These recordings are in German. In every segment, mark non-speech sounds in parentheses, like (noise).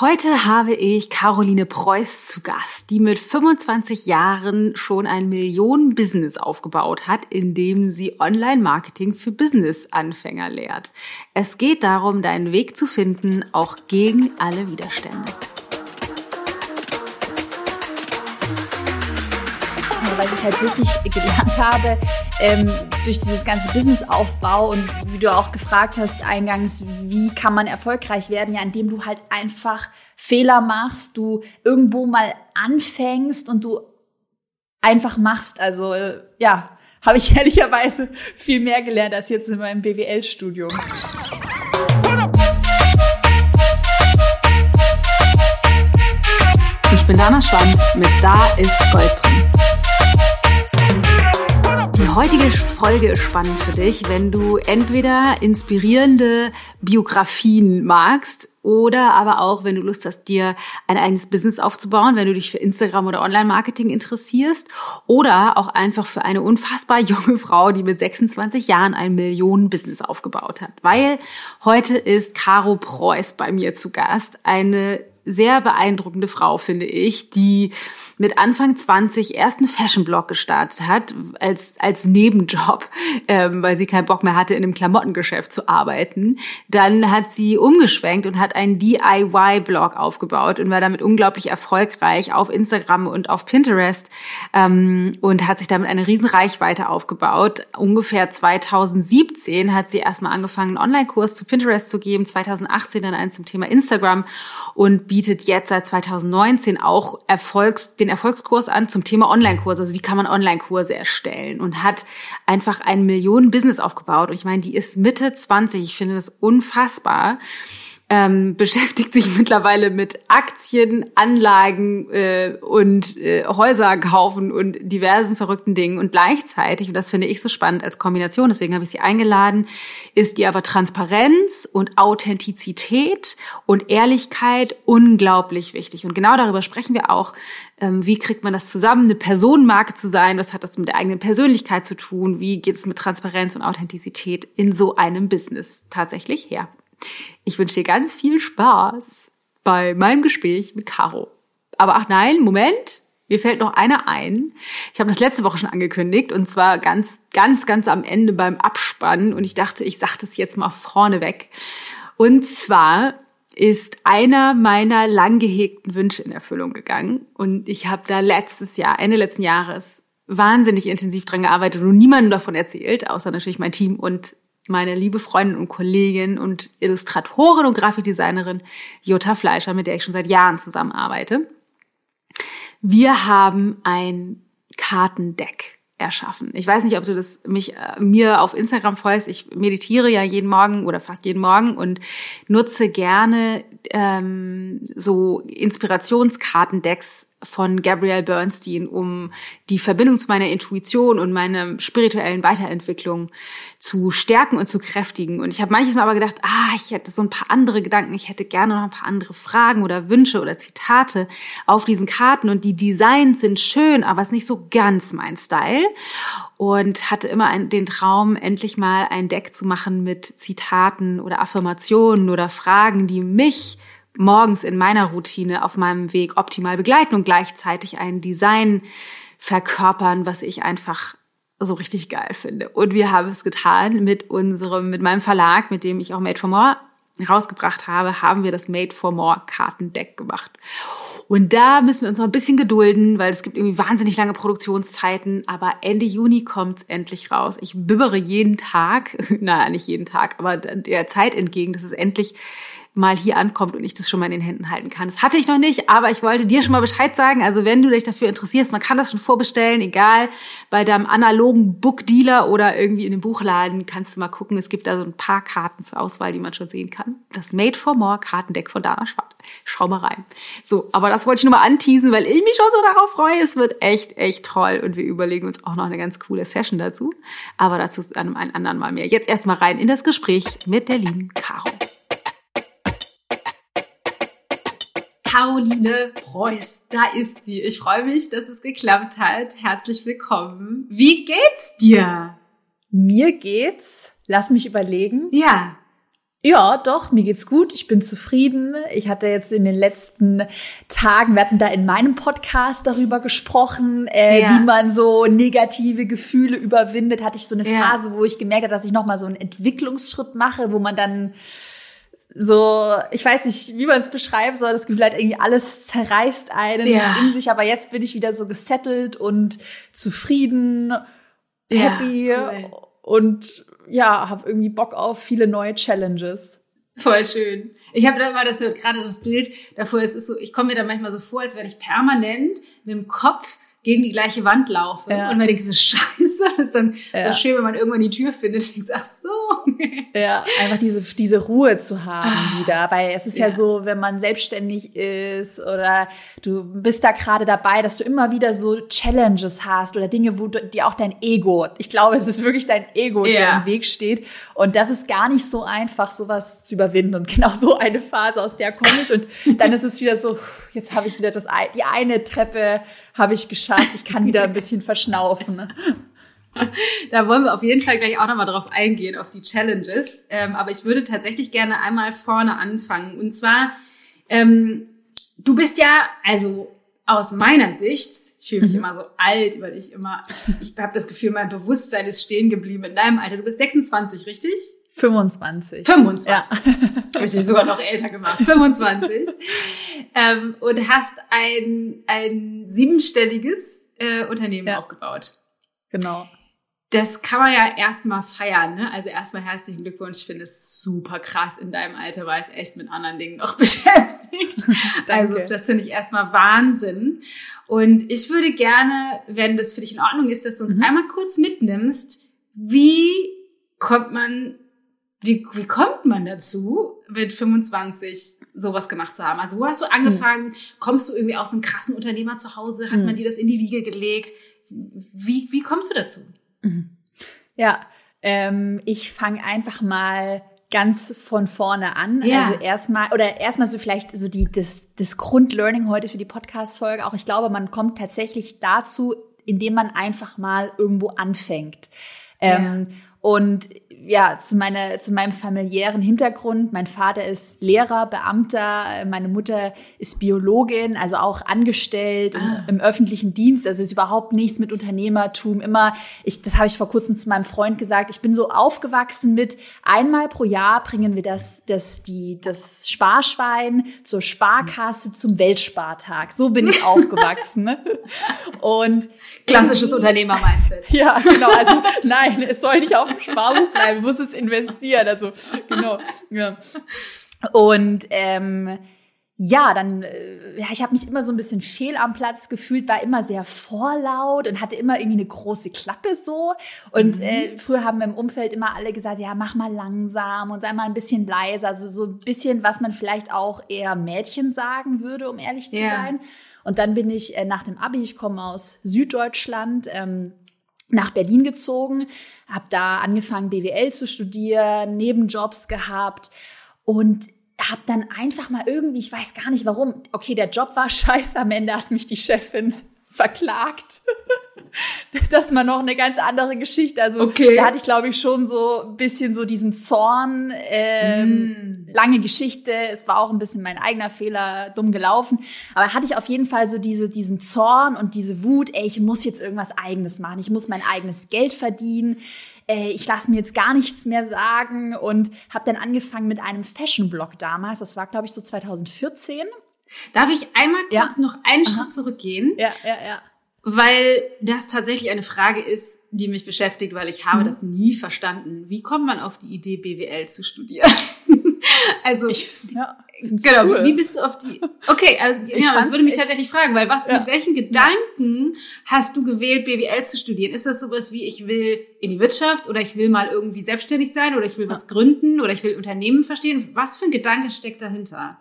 Heute habe ich Caroline Preuß zu Gast, die mit 25 Jahren schon ein Millionen-Business aufgebaut hat, indem sie Online-Marketing für Business-Anfänger lehrt. Es geht darum, deinen Weg zu finden, auch gegen alle Widerstände. Was ich halt wirklich gelernt habe, ähm, durch dieses ganze Businessaufbau und wie du auch gefragt hast eingangs, wie kann man erfolgreich werden, ja, indem du halt einfach Fehler machst, du irgendwo mal anfängst und du einfach machst. Also äh, ja, habe ich (laughs) ehrlicherweise viel mehr gelernt als jetzt in meinem BWL-Studium. Ich bin Dana Schwand mit Da ist Gold drin. Die heutige Folge ist spannend für dich, wenn du entweder inspirierende Biografien magst oder aber auch, wenn du Lust hast, dir ein eigenes Business aufzubauen, wenn du dich für Instagram oder Online-Marketing interessierst oder auch einfach für eine unfassbar (laughs) junge Frau, die mit 26 Jahren ein Millionen-Business aufgebaut hat. Weil heute ist Caro Preuß bei mir zu Gast, eine sehr beeindruckende Frau, finde ich, die mit Anfang 20 erst einen Fashion-Blog gestartet hat, als, als Nebenjob, ähm, weil sie keinen Bock mehr hatte, in einem Klamottengeschäft zu arbeiten. Dann hat sie umgeschwenkt und hat einen DIY-Blog aufgebaut und war damit unglaublich erfolgreich auf Instagram und auf Pinterest ähm, und hat sich damit eine riesen Reichweite aufgebaut. Ungefähr 2017 hat sie erstmal angefangen, einen Online-Kurs zu Pinterest zu geben, 2018 dann einen zum Thema Instagram und bietet jetzt seit 2019 auch Erfolgs, den Erfolgskurs an zum Thema Online-Kurse. Also wie kann man Online-Kurse erstellen und hat einfach ein Millionen-Business aufgebaut. Und ich meine, die ist Mitte 20. Ich finde das unfassbar ähm, (laughs) beschäftigt sich mittlerweile mit Aktien, Anlagen äh, und äh, Häuser kaufen und diversen verrückten Dingen. Und gleichzeitig, und das finde ich so spannend als Kombination, deswegen habe ich sie eingeladen, ist die aber Transparenz und Authentizität und Ehrlichkeit unglaublich wichtig. Und genau darüber sprechen wir auch. Ähm, wie kriegt man das zusammen, eine Personenmarke zu sein? Was hat das mit der eigenen Persönlichkeit zu tun? Wie geht es mit Transparenz und Authentizität in so einem Business tatsächlich her? Ich wünsche dir ganz viel Spaß bei meinem Gespräch mit Caro. Aber ach nein, Moment, mir fällt noch einer ein. Ich habe das letzte Woche schon angekündigt und zwar ganz, ganz, ganz am Ende beim Abspannen und ich dachte, ich sage das jetzt mal vorneweg. Und zwar ist einer meiner lang gehegten Wünsche in Erfüllung gegangen und ich habe da letztes Jahr, Ende letzten Jahres, wahnsinnig intensiv dran gearbeitet und niemandem davon erzählt, außer natürlich mein Team und meine liebe Freundin und Kollegin und Illustratorin und Grafikdesignerin Jutta Fleischer, mit der ich schon seit Jahren zusammenarbeite. Wir haben ein Kartendeck erschaffen. Ich weiß nicht, ob du das mich äh, mir auf Instagram folgst. Ich meditiere ja jeden Morgen oder fast jeden Morgen und nutze gerne ähm, so Inspirationskartendecks von Gabrielle Bernstein, um die Verbindung zu meiner Intuition und meiner spirituellen Weiterentwicklung zu stärken und zu kräftigen. Und ich habe manches Mal aber gedacht, ah, ich hätte so ein paar andere Gedanken, ich hätte gerne noch ein paar andere Fragen oder Wünsche oder Zitate auf diesen Karten. Und die Designs sind schön, aber es ist nicht so ganz mein Style. Und hatte immer den Traum, endlich mal ein Deck zu machen mit Zitaten oder Affirmationen oder Fragen, die mich morgens in meiner Routine auf meinem Weg optimal begleiten und gleichzeitig ein Design verkörpern, was ich einfach so richtig geil finde. Und wir haben es getan mit unserem, mit meinem Verlag, mit dem ich auch Made for More rausgebracht habe, haben wir das Made for More Kartendeck gemacht. Und da müssen wir uns noch ein bisschen gedulden, weil es gibt irgendwie wahnsinnig lange Produktionszeiten. Aber Ende Juni kommt's endlich raus. Ich bibbere jeden Tag, (laughs) naja, nicht jeden Tag, aber der Zeit entgegen, dass es endlich mal hier ankommt und ich das schon mal in den Händen halten kann. Das hatte ich noch nicht, aber ich wollte dir schon mal Bescheid sagen. Also wenn du dich dafür interessierst, man kann das schon vorbestellen, egal bei deinem analogen Bookdealer oder irgendwie in dem Buchladen, kannst du mal gucken. Es gibt da so ein paar Karten zur Auswahl, die man schon sehen kann. Das Made for More Kartendeck von Dana Schwarz. Schau mal rein. So, aber das wollte ich nur mal anteasen, weil ich mich schon so darauf freue. Es wird echt, echt toll und wir überlegen uns auch noch eine ganz coole Session dazu. Aber dazu an einem anderen Mal mehr. Jetzt erstmal rein in das Gespräch mit der lieben Caro. Caroline Preuß. Da ist sie. Ich freue mich, dass es geklappt hat. Herzlich willkommen. Wie geht's dir? Mir geht's, lass mich überlegen. Ja. Ja, doch, mir geht's gut. Ich bin zufrieden. Ich hatte jetzt in den letzten Tagen, wir hatten da in meinem Podcast darüber gesprochen, äh, ja. wie man so negative Gefühle überwindet. Hatte ich so eine ja. Phase, wo ich gemerkt habe, dass ich nochmal so einen Entwicklungsschritt mache, wo man dann so, ich weiß nicht, wie man es beschreiben soll, das Gefühl hat, irgendwie alles zerreißt einen ja. in sich, aber jetzt bin ich wieder so gesettelt und zufrieden, happy cool. und ja, habe irgendwie Bock auf viele neue Challenges. Voll schön. Ich habe da mal das gerade das Bild davor, es ist so, ich komme mir da manchmal so vor, als wenn ich permanent mit dem Kopf gegen die gleiche Wand laufe ja. und man denkt so scheiße, (laughs) das ist dann ja. so schön, wenn man irgendwann die Tür findet und denkt, ach so. (laughs) ja, einfach diese, diese Ruhe zu haben ah, wieder, weil es ist ja. ja. so, wenn man selbstständig ist oder du bist da gerade dabei, dass du immer wieder so Challenges hast oder Dinge, wo du, die auch dein Ego, ich glaube, es ist wirklich dein Ego, der im Weg steht und das ist gar nicht so einfach, sowas zu überwinden und genau so eine Phase, aus der komme ich und dann ist es wieder so, jetzt habe ich wieder das, die eine Treppe habe ich geschafft, ich kann wieder ein bisschen verschnaufen. (laughs) Da wollen wir auf jeden Fall gleich auch nochmal drauf eingehen, auf die Challenges. Ähm, aber ich würde tatsächlich gerne einmal vorne anfangen. Und zwar, ähm, du bist ja, also aus meiner Sicht, ich fühle mich mhm. immer so alt, weil ich immer, ich, habe das Gefühl, mein Bewusstsein ist stehen geblieben in deinem Alter. Du bist 26, richtig? 25. 25. Ja. Habe ich dich sogar noch älter gemacht. (laughs) 25. ähm, und hast ein, ein siebenstelliges äh, Unternehmen ja. aufgebaut. Genau. Das kann man ja erstmal feiern, ne? Also erstmal herzlichen Glückwunsch. Ich finde es super krass. In deinem Alter war ich echt mit anderen Dingen noch (laughs) beschäftigt. (laughs) also das finde ich erstmal Wahnsinn. Und ich würde gerne, wenn das für dich in Ordnung ist, dass du uns mhm. einmal kurz mitnimmst, wie kommt man wie, wie kommt man dazu, mit 25 sowas gemacht zu haben? Also wo hast du angefangen? Mhm. Kommst du irgendwie aus einem krassen Unternehmer zu Hause? Hat mhm. man dir das in die Wiege gelegt? Wie, wie kommst du dazu? Mhm. Ja, ähm, ich fange einfach mal ganz von vorne an. Ja. Also erstmal oder erstmal so vielleicht so die das das Grundlearning heute für die Podcast Folge. Auch ich glaube, man kommt tatsächlich dazu, indem man einfach mal irgendwo anfängt. Ähm, ja. Und ja, zu, meiner, zu meinem familiären Hintergrund. Mein Vater ist Lehrer, Beamter, meine Mutter ist Biologin, also auch angestellt ah. im, im, öffentlichen Dienst. Also ist überhaupt nichts mit Unternehmertum. Immer, ich, das habe ich vor kurzem zu meinem Freund gesagt, ich bin so aufgewachsen mit einmal pro Jahr bringen wir das, das, die, das Sparschwein zur Sparkasse zum Weltspartag. So bin ich (laughs) aufgewachsen. Ne? Und klassisches Unternehmer-Mindset. (laughs) Ja, genau. Also nein, es soll nicht auf Sparbuch bleiben du musst es investieren. Also, genau. Ja. Und ähm, ja, dann, äh, ja, ich habe mich immer so ein bisschen fehl am Platz gefühlt, war immer sehr vorlaut und hatte immer irgendwie eine große Klappe so. Und mhm. äh, früher haben im Umfeld immer alle gesagt, ja, mach mal langsam und sei mal ein bisschen leiser. Also so ein bisschen, was man vielleicht auch eher Mädchen sagen würde, um ehrlich zu ja. sein. Und dann bin ich äh, nach dem Abi, ich komme aus Süddeutschland, ähm, nach Berlin gezogen, habe da angefangen BWL zu studieren, Nebenjobs gehabt und habe dann einfach mal irgendwie, ich weiß gar nicht warum, okay, der Job war (laughs) scheiße, am Ende hat mich die Chefin verklagt. (laughs) das war noch eine ganz andere Geschichte. Also okay. da hatte ich, glaube ich, schon so ein bisschen so diesen Zorn. Ähm, mm. Lange Geschichte. Es war auch ein bisschen mein eigener Fehler, dumm gelaufen. Aber hatte ich auf jeden Fall so diese, diesen Zorn und diese Wut, ey, ich muss jetzt irgendwas Eigenes machen. Ich muss mein eigenes Geld verdienen. Ey, ich lasse mir jetzt gar nichts mehr sagen und habe dann angefangen mit einem Fashion-Blog damals. Das war, glaube ich, so 2014. Darf ich einmal kurz ja. noch einen Aha. Schritt zurückgehen? Ja, ja, ja. Weil das tatsächlich eine Frage ist, die mich beschäftigt, weil ich habe mhm. das nie verstanden. Wie kommt man auf die Idee, BWL zu studieren? (laughs) also, ich, ja, genau, cool. wie bist du auf die, okay, also, ja, das würde mich tatsächlich fragen, weil was, ja. mit welchen Gedanken hast du gewählt, BWL zu studieren? Ist das sowas wie, ich will in die Wirtschaft oder ich will mal irgendwie selbstständig sein oder ich will was gründen oder ich will Unternehmen verstehen? Was für ein Gedanke steckt dahinter?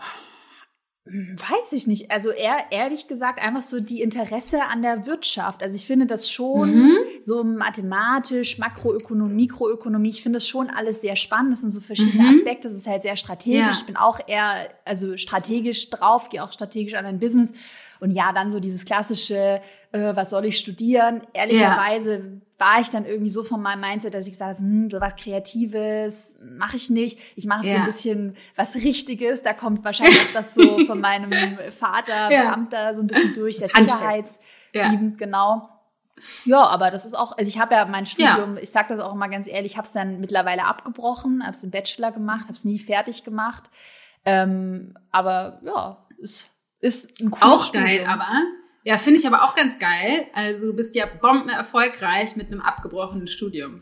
Weiß ich nicht. Also eher, ehrlich gesagt einfach so die Interesse an der Wirtschaft. Also ich finde das schon mhm. so mathematisch, Makroökonomie, Mikroökonomie. Ich finde das schon alles sehr spannend. Das sind so verschiedene mhm. Aspekte. Das ist halt sehr strategisch. Ja. Ich bin auch eher, also strategisch drauf, gehe auch strategisch an ein Business. Und ja, dann so dieses klassische, äh, was soll ich studieren? Ehrlicherweise ja war ich dann irgendwie so von meinem Mindset, dass ich gesagt habe, hm, so was Kreatives mache ich nicht. Ich mache ja. so ein bisschen was Richtiges. Da kommt wahrscheinlich auch das so (laughs) von meinem Vater, ja. Beamter, so ein bisschen durch, der Sicherheitsliebend, ja. genau. Ja, aber das ist auch, also ich habe ja mein Studium, ja. ich sage das auch mal ganz ehrlich, ich habe es dann mittlerweile abgebrochen, habe es im Bachelor gemacht, habe es nie fertig gemacht. Ähm, aber ja, es ist ein cooles Auch Studium. geil, aber ja, finde ich aber auch ganz geil. Also du bist ja bomben erfolgreich mit einem abgebrochenen Studium.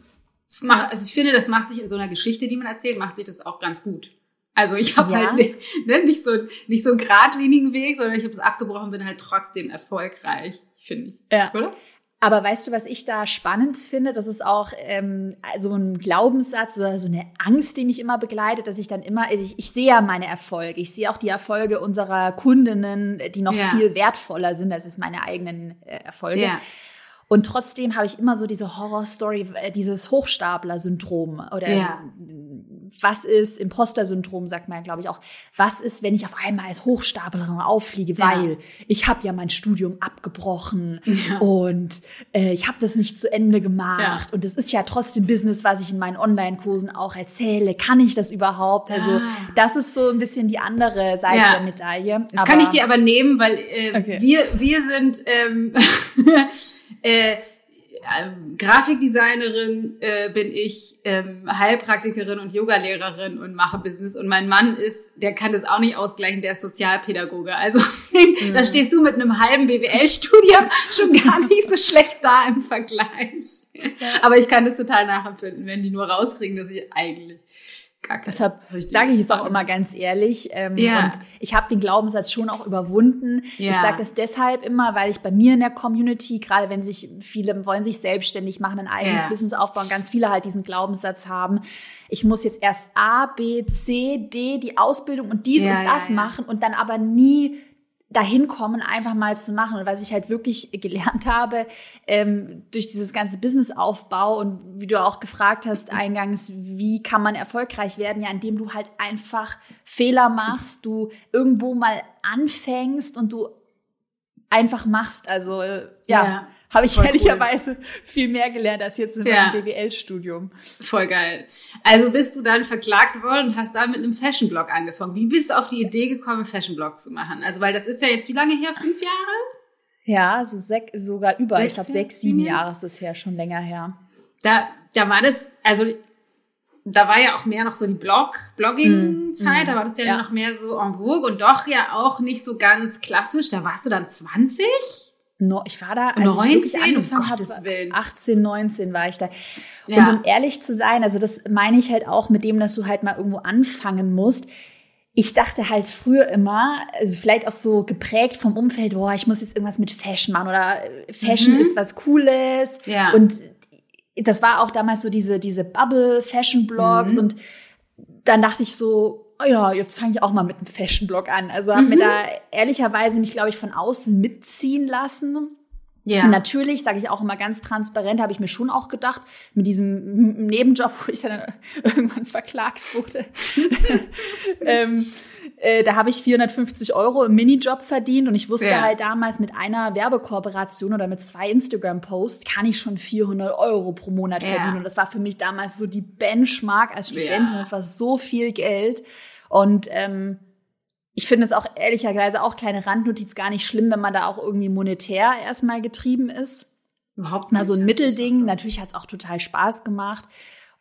Macht, also ich finde, das macht sich in so einer Geschichte, die man erzählt, macht sich das auch ganz gut. Also ich habe ja. halt nicht, ne, nicht so nicht so einen geradlinigen Weg, sondern ich habe es abgebrochen, bin halt trotzdem erfolgreich, finde ich. Ja. Oder? Aber weißt du, was ich da spannend finde? Das ist auch ähm, so ein Glaubenssatz oder so eine Angst, die mich immer begleitet, dass ich dann immer, ich, ich sehe ja meine Erfolge, ich sehe auch die Erfolge unserer Kundinnen, die noch ja. viel wertvoller sind als es meine eigenen äh, Erfolge. Ja. Und trotzdem habe ich immer so diese Horrorstory, äh, dieses Hochstapler-Syndrom oder ja. Was ist, Imposter-Syndrom sagt man, glaube ich, auch. Was ist, wenn ich auf einmal als Hochstaplerin auffliege, ja. weil ich habe ja mein Studium abgebrochen ja. und äh, ich habe das nicht zu Ende gemacht und es ist ja trotzdem Business, was ich in meinen Online-Kursen auch erzähle. Kann ich das überhaupt? Also das ist so ein bisschen die andere Seite der Medaille. Das aber, kann ich dir aber nehmen, weil äh, okay. wir wir sind ähm, (laughs) Äh, Grafikdesignerin äh, bin ich, ähm, Heilpraktikerin und Yogalehrerin und mache Business. Und mein Mann ist, der kann das auch nicht ausgleichen, der ist Sozialpädagoge. Also (laughs) mhm. da stehst du mit einem halben BWL-Studium (laughs) schon gar nicht so schlecht da im Vergleich. Aber ich kann das total nachempfinden, wenn die nur rauskriegen, dass ich eigentlich gar Deshalb sage ich es auch immer ganz ehrlich. Ähm, ja. Und ich habe den Glaubenssatz schon auch überwunden. Ja. Ich sage das deshalb immer, weil ich bei mir in der Community, gerade wenn sich viele wollen sich selbstständig machen, ein eigenes ja. Business aufbauen, ganz viele halt diesen Glaubenssatz haben. Ich muss jetzt erst A, B, C, D, die Ausbildung und dies und das machen und dann aber nie dahin kommen, einfach mal zu machen. Und was ich halt wirklich gelernt habe, ähm, durch dieses ganze Businessaufbau und wie du auch gefragt hast eingangs, wie kann man erfolgreich werden, ja, indem du halt einfach Fehler machst, du irgendwo mal anfängst und du einfach machst. Also äh, ja. ja habe ich ehrlicherweise cool. viel mehr gelernt als jetzt in meinem BWL-Studium. Voll geil. Also bist du dann verklagt worden und hast da mit einem Fashion-Blog angefangen. Wie bist du auf die Idee gekommen, einen Fashion-Blog zu machen? Also, weil das ist ja jetzt wie lange her? Fünf Jahre? Ja, so sech, sogar über, sechs, ich glaube sechs, sieben Jahre ist es her, schon länger her. Da, da war das, also da war ja auch mehr noch so die Blog, Blogging-Zeit, mm, da war das ja, ja, noch mehr so en vogue und doch ja auch nicht so ganz klassisch. Da warst du dann 20? No, ich war da, als 19, ich angefangen um habe, 18, 19 war ich da. Ja. Und um ehrlich zu sein, also das meine ich halt auch mit dem, dass du halt mal irgendwo anfangen musst. Ich dachte halt früher immer, also vielleicht auch so geprägt vom Umfeld, boah, ich muss jetzt irgendwas mit Fashion machen oder Fashion mhm. ist was Cooles. Ja. Und das war auch damals so diese, diese Bubble-Fashion-Blogs mhm. und dann dachte ich so, oh ja, jetzt fange ich auch mal mit einem Fashion-Blog an. Also habe mhm. mir da ehrlicherweise mich, glaube ich, von außen mitziehen lassen. Ja. Und natürlich, sage ich auch immer ganz transparent, habe ich mir schon auch gedacht, mit diesem Nebenjob, wo ich dann (laughs) irgendwann verklagt wurde, (laughs) ähm, äh, da habe ich 450 Euro im Minijob verdient und ich wusste ja. halt damals mit einer Werbekooperation oder mit zwei Instagram-Posts kann ich schon 400 Euro pro Monat ja. verdienen. Und das war für mich damals so die Benchmark als Studentin. Ja. Das war so viel Geld. Und ähm, ich finde es auch ehrlicherweise auch kleine Randnotiz gar nicht schlimm, wenn man da auch irgendwie monetär erstmal getrieben ist. Überhaupt nicht. Mal so ein Mittelding. Natürlich hat es auch total Spaß gemacht.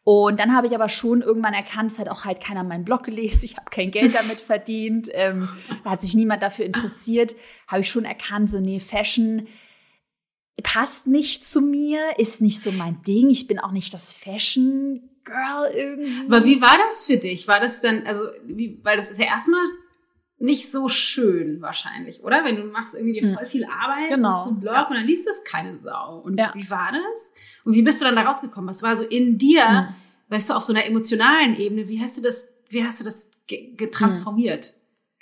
Und dann habe ich aber schon irgendwann erkannt, es hat auch halt keiner meinen Blog gelesen, ich habe kein Geld damit (laughs) verdient, ähm, da hat sich niemand dafür interessiert, habe ich schon erkannt, so nee, Fashion passt nicht zu mir, ist nicht so mein Ding, ich bin auch nicht das Fashion Girl irgendwie. Aber wie war das für dich? War das dann, also, wie, weil das ist ja erstmal nicht so schön wahrscheinlich, oder? Wenn du machst irgendwie dir hm. voll viel Arbeit genau. so einen Blog ja. und dann liest das keine Sau. Und ja. wie war das? Und wie bist du dann da rausgekommen? Was war so in dir, mhm. weißt du, auf so einer emotionalen Ebene, wie hast du das, wie hast du das getransformiert?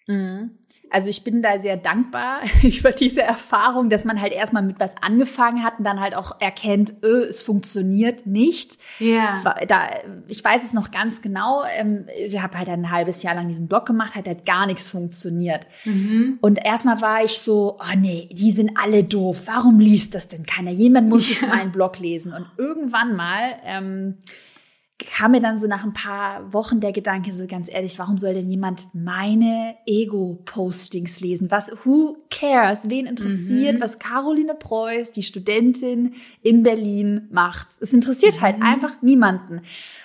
Mhm. Also ich bin da sehr dankbar (laughs) über diese Erfahrung, dass man halt erstmal mit was angefangen hat und dann halt auch erkennt, öh, es funktioniert nicht. Ja. Da, ich weiß es noch ganz genau. Ähm, ich habe halt ein halbes Jahr lang diesen Blog gemacht, hat halt gar nichts funktioniert. Mhm. Und erstmal war ich so, oh nee, die sind alle doof. Warum liest das denn keiner? Jemand muss jetzt meinen Blog lesen. Und irgendwann mal ähm, kam mir dann so nach ein paar Wochen der Gedanke, so ganz ehrlich, warum soll denn jemand meine Ego-Postings lesen? Was, who cares? Wen interessiert, mhm. was Caroline Preuß, die Studentin in Berlin, macht? Es interessiert halt mhm. halt einfach niemanden.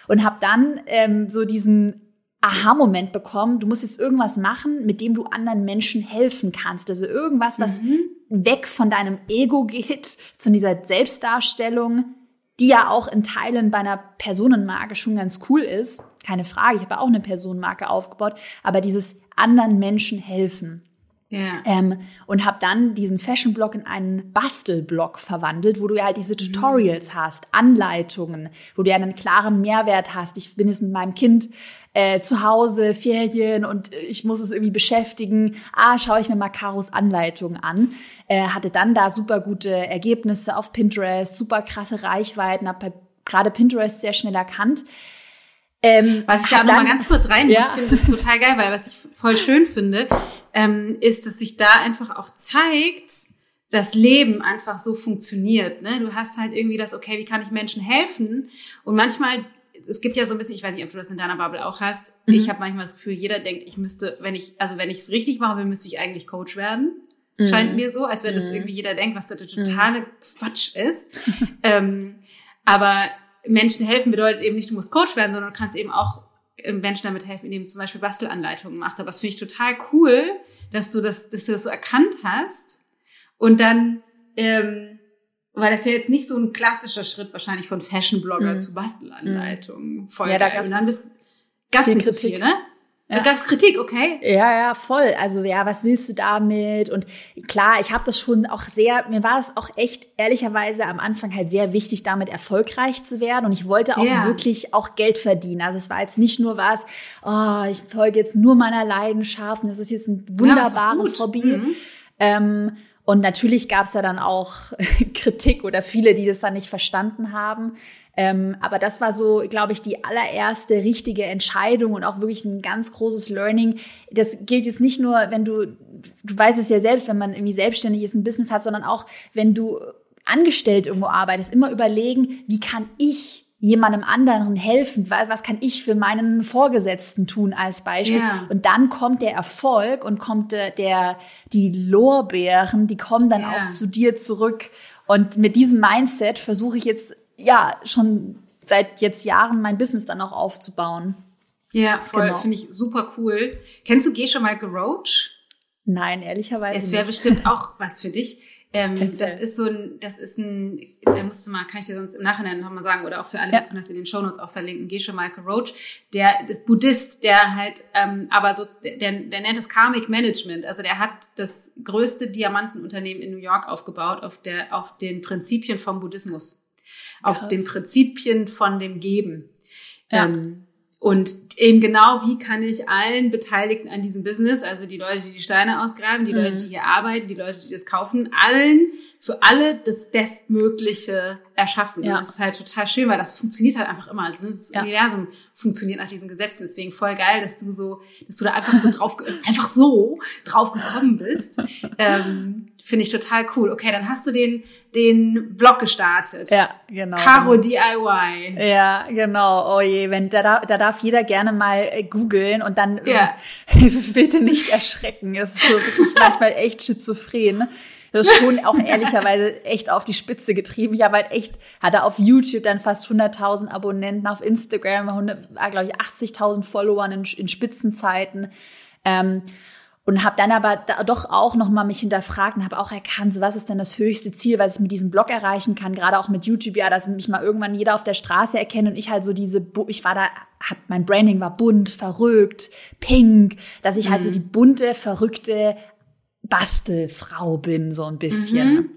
Und habe dann ähm, so diesen Aha-Moment bekommen, du musst jetzt irgendwas machen, mit dem du anderen Menschen helfen kannst. Also irgendwas, was mhm. weg von deinem Ego geht, zu dieser Selbstdarstellung, die ja auch in Teilen bei einer Personenmarke schon ganz cool ist. Keine Frage, ich habe auch eine Personenmarke aufgebaut, aber dieses anderen Menschen helfen. Ja. Ähm, und habe dann diesen Fashion-Blog in einen Bastel-Blog verwandelt, wo du ja halt diese mhm. Tutorials mhm. hast, Anleitungen, wo du ja einen klaren Mehrwert hast. Ich bin jetzt mit meinem Kind äh, zu Hause, Ferien und ich muss es irgendwie beschäftigen. Ah, schaue ich mir mal Karos Anleitung an. Äh, hatte dann da super gute Ergebnisse auf Pinterest, super krasse Reichweiten, habe gerade Pinterest sehr schnell erkannt. Ähm, was ich da nochmal ganz kurz rein ja. muss, finde ist total geil, weil was ich voll schön finde, ähm, ist, dass sich da einfach auch zeigt, das Leben einfach so funktioniert. Ne? Du hast halt irgendwie das, okay, wie kann ich Menschen helfen? Und manchmal es gibt ja so ein bisschen, ich weiß nicht, ob du das in deiner Bubble auch hast. Mhm. Ich habe manchmal das Gefühl, jeder denkt, ich müsste, wenn ich, also wenn ich es richtig mache, will, müsste ich eigentlich Coach werden. Mhm. Scheint mir so, als wenn das mhm. irgendwie jeder denkt, was da der totale mhm. Quatsch ist. (laughs) ähm, aber Menschen helfen bedeutet eben nicht, du musst Coach werden, sondern du kannst eben auch äh, Menschen damit helfen, indem du zum Beispiel Bastelanleitungen machst. Aber das finde ich total cool, dass du das, dass du das so erkannt hast und dann ähm, weil das ja jetzt nicht so ein klassischer Schritt wahrscheinlich von Fashion-Blogger mhm. zu Bastelanleitungen. Voll ja, da gab es gab's nicht Kritik. Viel, ne? Ja. Gab es Kritik, okay? Ja, ja, voll. Also ja, was willst du damit? Und klar, ich habe das schon auch sehr, mir war es auch echt ehrlicherweise am Anfang halt sehr wichtig, damit erfolgreich zu werden. Und ich wollte auch yeah. wirklich auch Geld verdienen. Also es war jetzt nicht nur was, oh, ich folge jetzt nur meiner Leidenschaft und das ist jetzt ein wunderbares ja, Hobby. Mhm. Ähm, und natürlich gab es ja dann auch (laughs) Kritik oder viele, die das dann nicht verstanden haben. Ähm, aber das war so, glaube ich, die allererste richtige Entscheidung und auch wirklich ein ganz großes Learning. Das gilt jetzt nicht nur, wenn du, du weißt es ja selbst, wenn man irgendwie selbstständig ist, ein Business hat, sondern auch, wenn du angestellt irgendwo arbeitest, immer überlegen, wie kann ich jemandem anderen helfen? Was kann ich für meinen Vorgesetzten tun als Beispiel? Ja. Und dann kommt der Erfolg und kommt der, der die Lorbeeren, die kommen dann ja. auch zu dir zurück. Und mit diesem Mindset versuche ich jetzt ja schon seit jetzt Jahren mein Business dann auch aufzubauen. Ja, voll, genau. finde ich super cool. Kennst du Gesche Michael Roach? Nein, ehrlicherweise. Es wäre bestimmt (laughs) auch was für dich. Ähm, das ist so ein, das ist ein, da musst du mal, kann ich dir sonst im Nachhinein nochmal sagen, oder auch für alle, ja. wir können das in den Shownotes auch verlinken, Geshe Michael Roach, der ist Buddhist, der halt, ähm, aber so, der, der nennt es Karmic Management, also der hat das größte Diamantenunternehmen in New York aufgebaut auf der, auf den Prinzipien vom Buddhismus, Krass. auf den Prinzipien von dem Geben. Ja. Ähm, und eben genau, wie kann ich allen Beteiligten an diesem Business, also die Leute, die die Steine ausgraben, die mhm. Leute, die hier arbeiten, die Leute, die das kaufen, allen, für alle das Bestmögliche erschaffen. Ja. Und das ist halt total schön, weil das funktioniert halt einfach immer. Also das ja. Universum funktioniert nach diesen Gesetzen. Deswegen voll geil, dass du so, dass du da einfach so drauf, (laughs) einfach so drauf gekommen bist. (laughs) ähm, Finde ich total cool. Okay, dann hast du den, den Blog gestartet. Ja, genau. Caro DIY. Ja, genau. Oh je, wenn, da, da darf jeder gerne mal äh, googeln und dann ja. (laughs) bitte nicht erschrecken. Es ist so wirklich manchmal echt schizophren. Das ist schon auch ehrlicherweise echt auf die Spitze getrieben. Ich habe halt echt, hatte auf YouTube dann fast 100.000 Abonnenten, auf Instagram, glaube ich, 80.000 Followern in, in Spitzenzeiten. Ähm, und habe dann aber da doch auch noch mal mich hinterfragt und habe auch erkannt, so was ist denn das höchste Ziel, was ich mit diesem Blog erreichen kann, gerade auch mit YouTube, ja, dass mich mal irgendwann jeder auf der Straße erkennt und ich halt so diese, ich war da, hab, mein Branding war bunt, verrückt, pink, dass ich mhm. halt so mhm. die bunte, verrückte Bastelfrau bin, so ein bisschen. Mhm.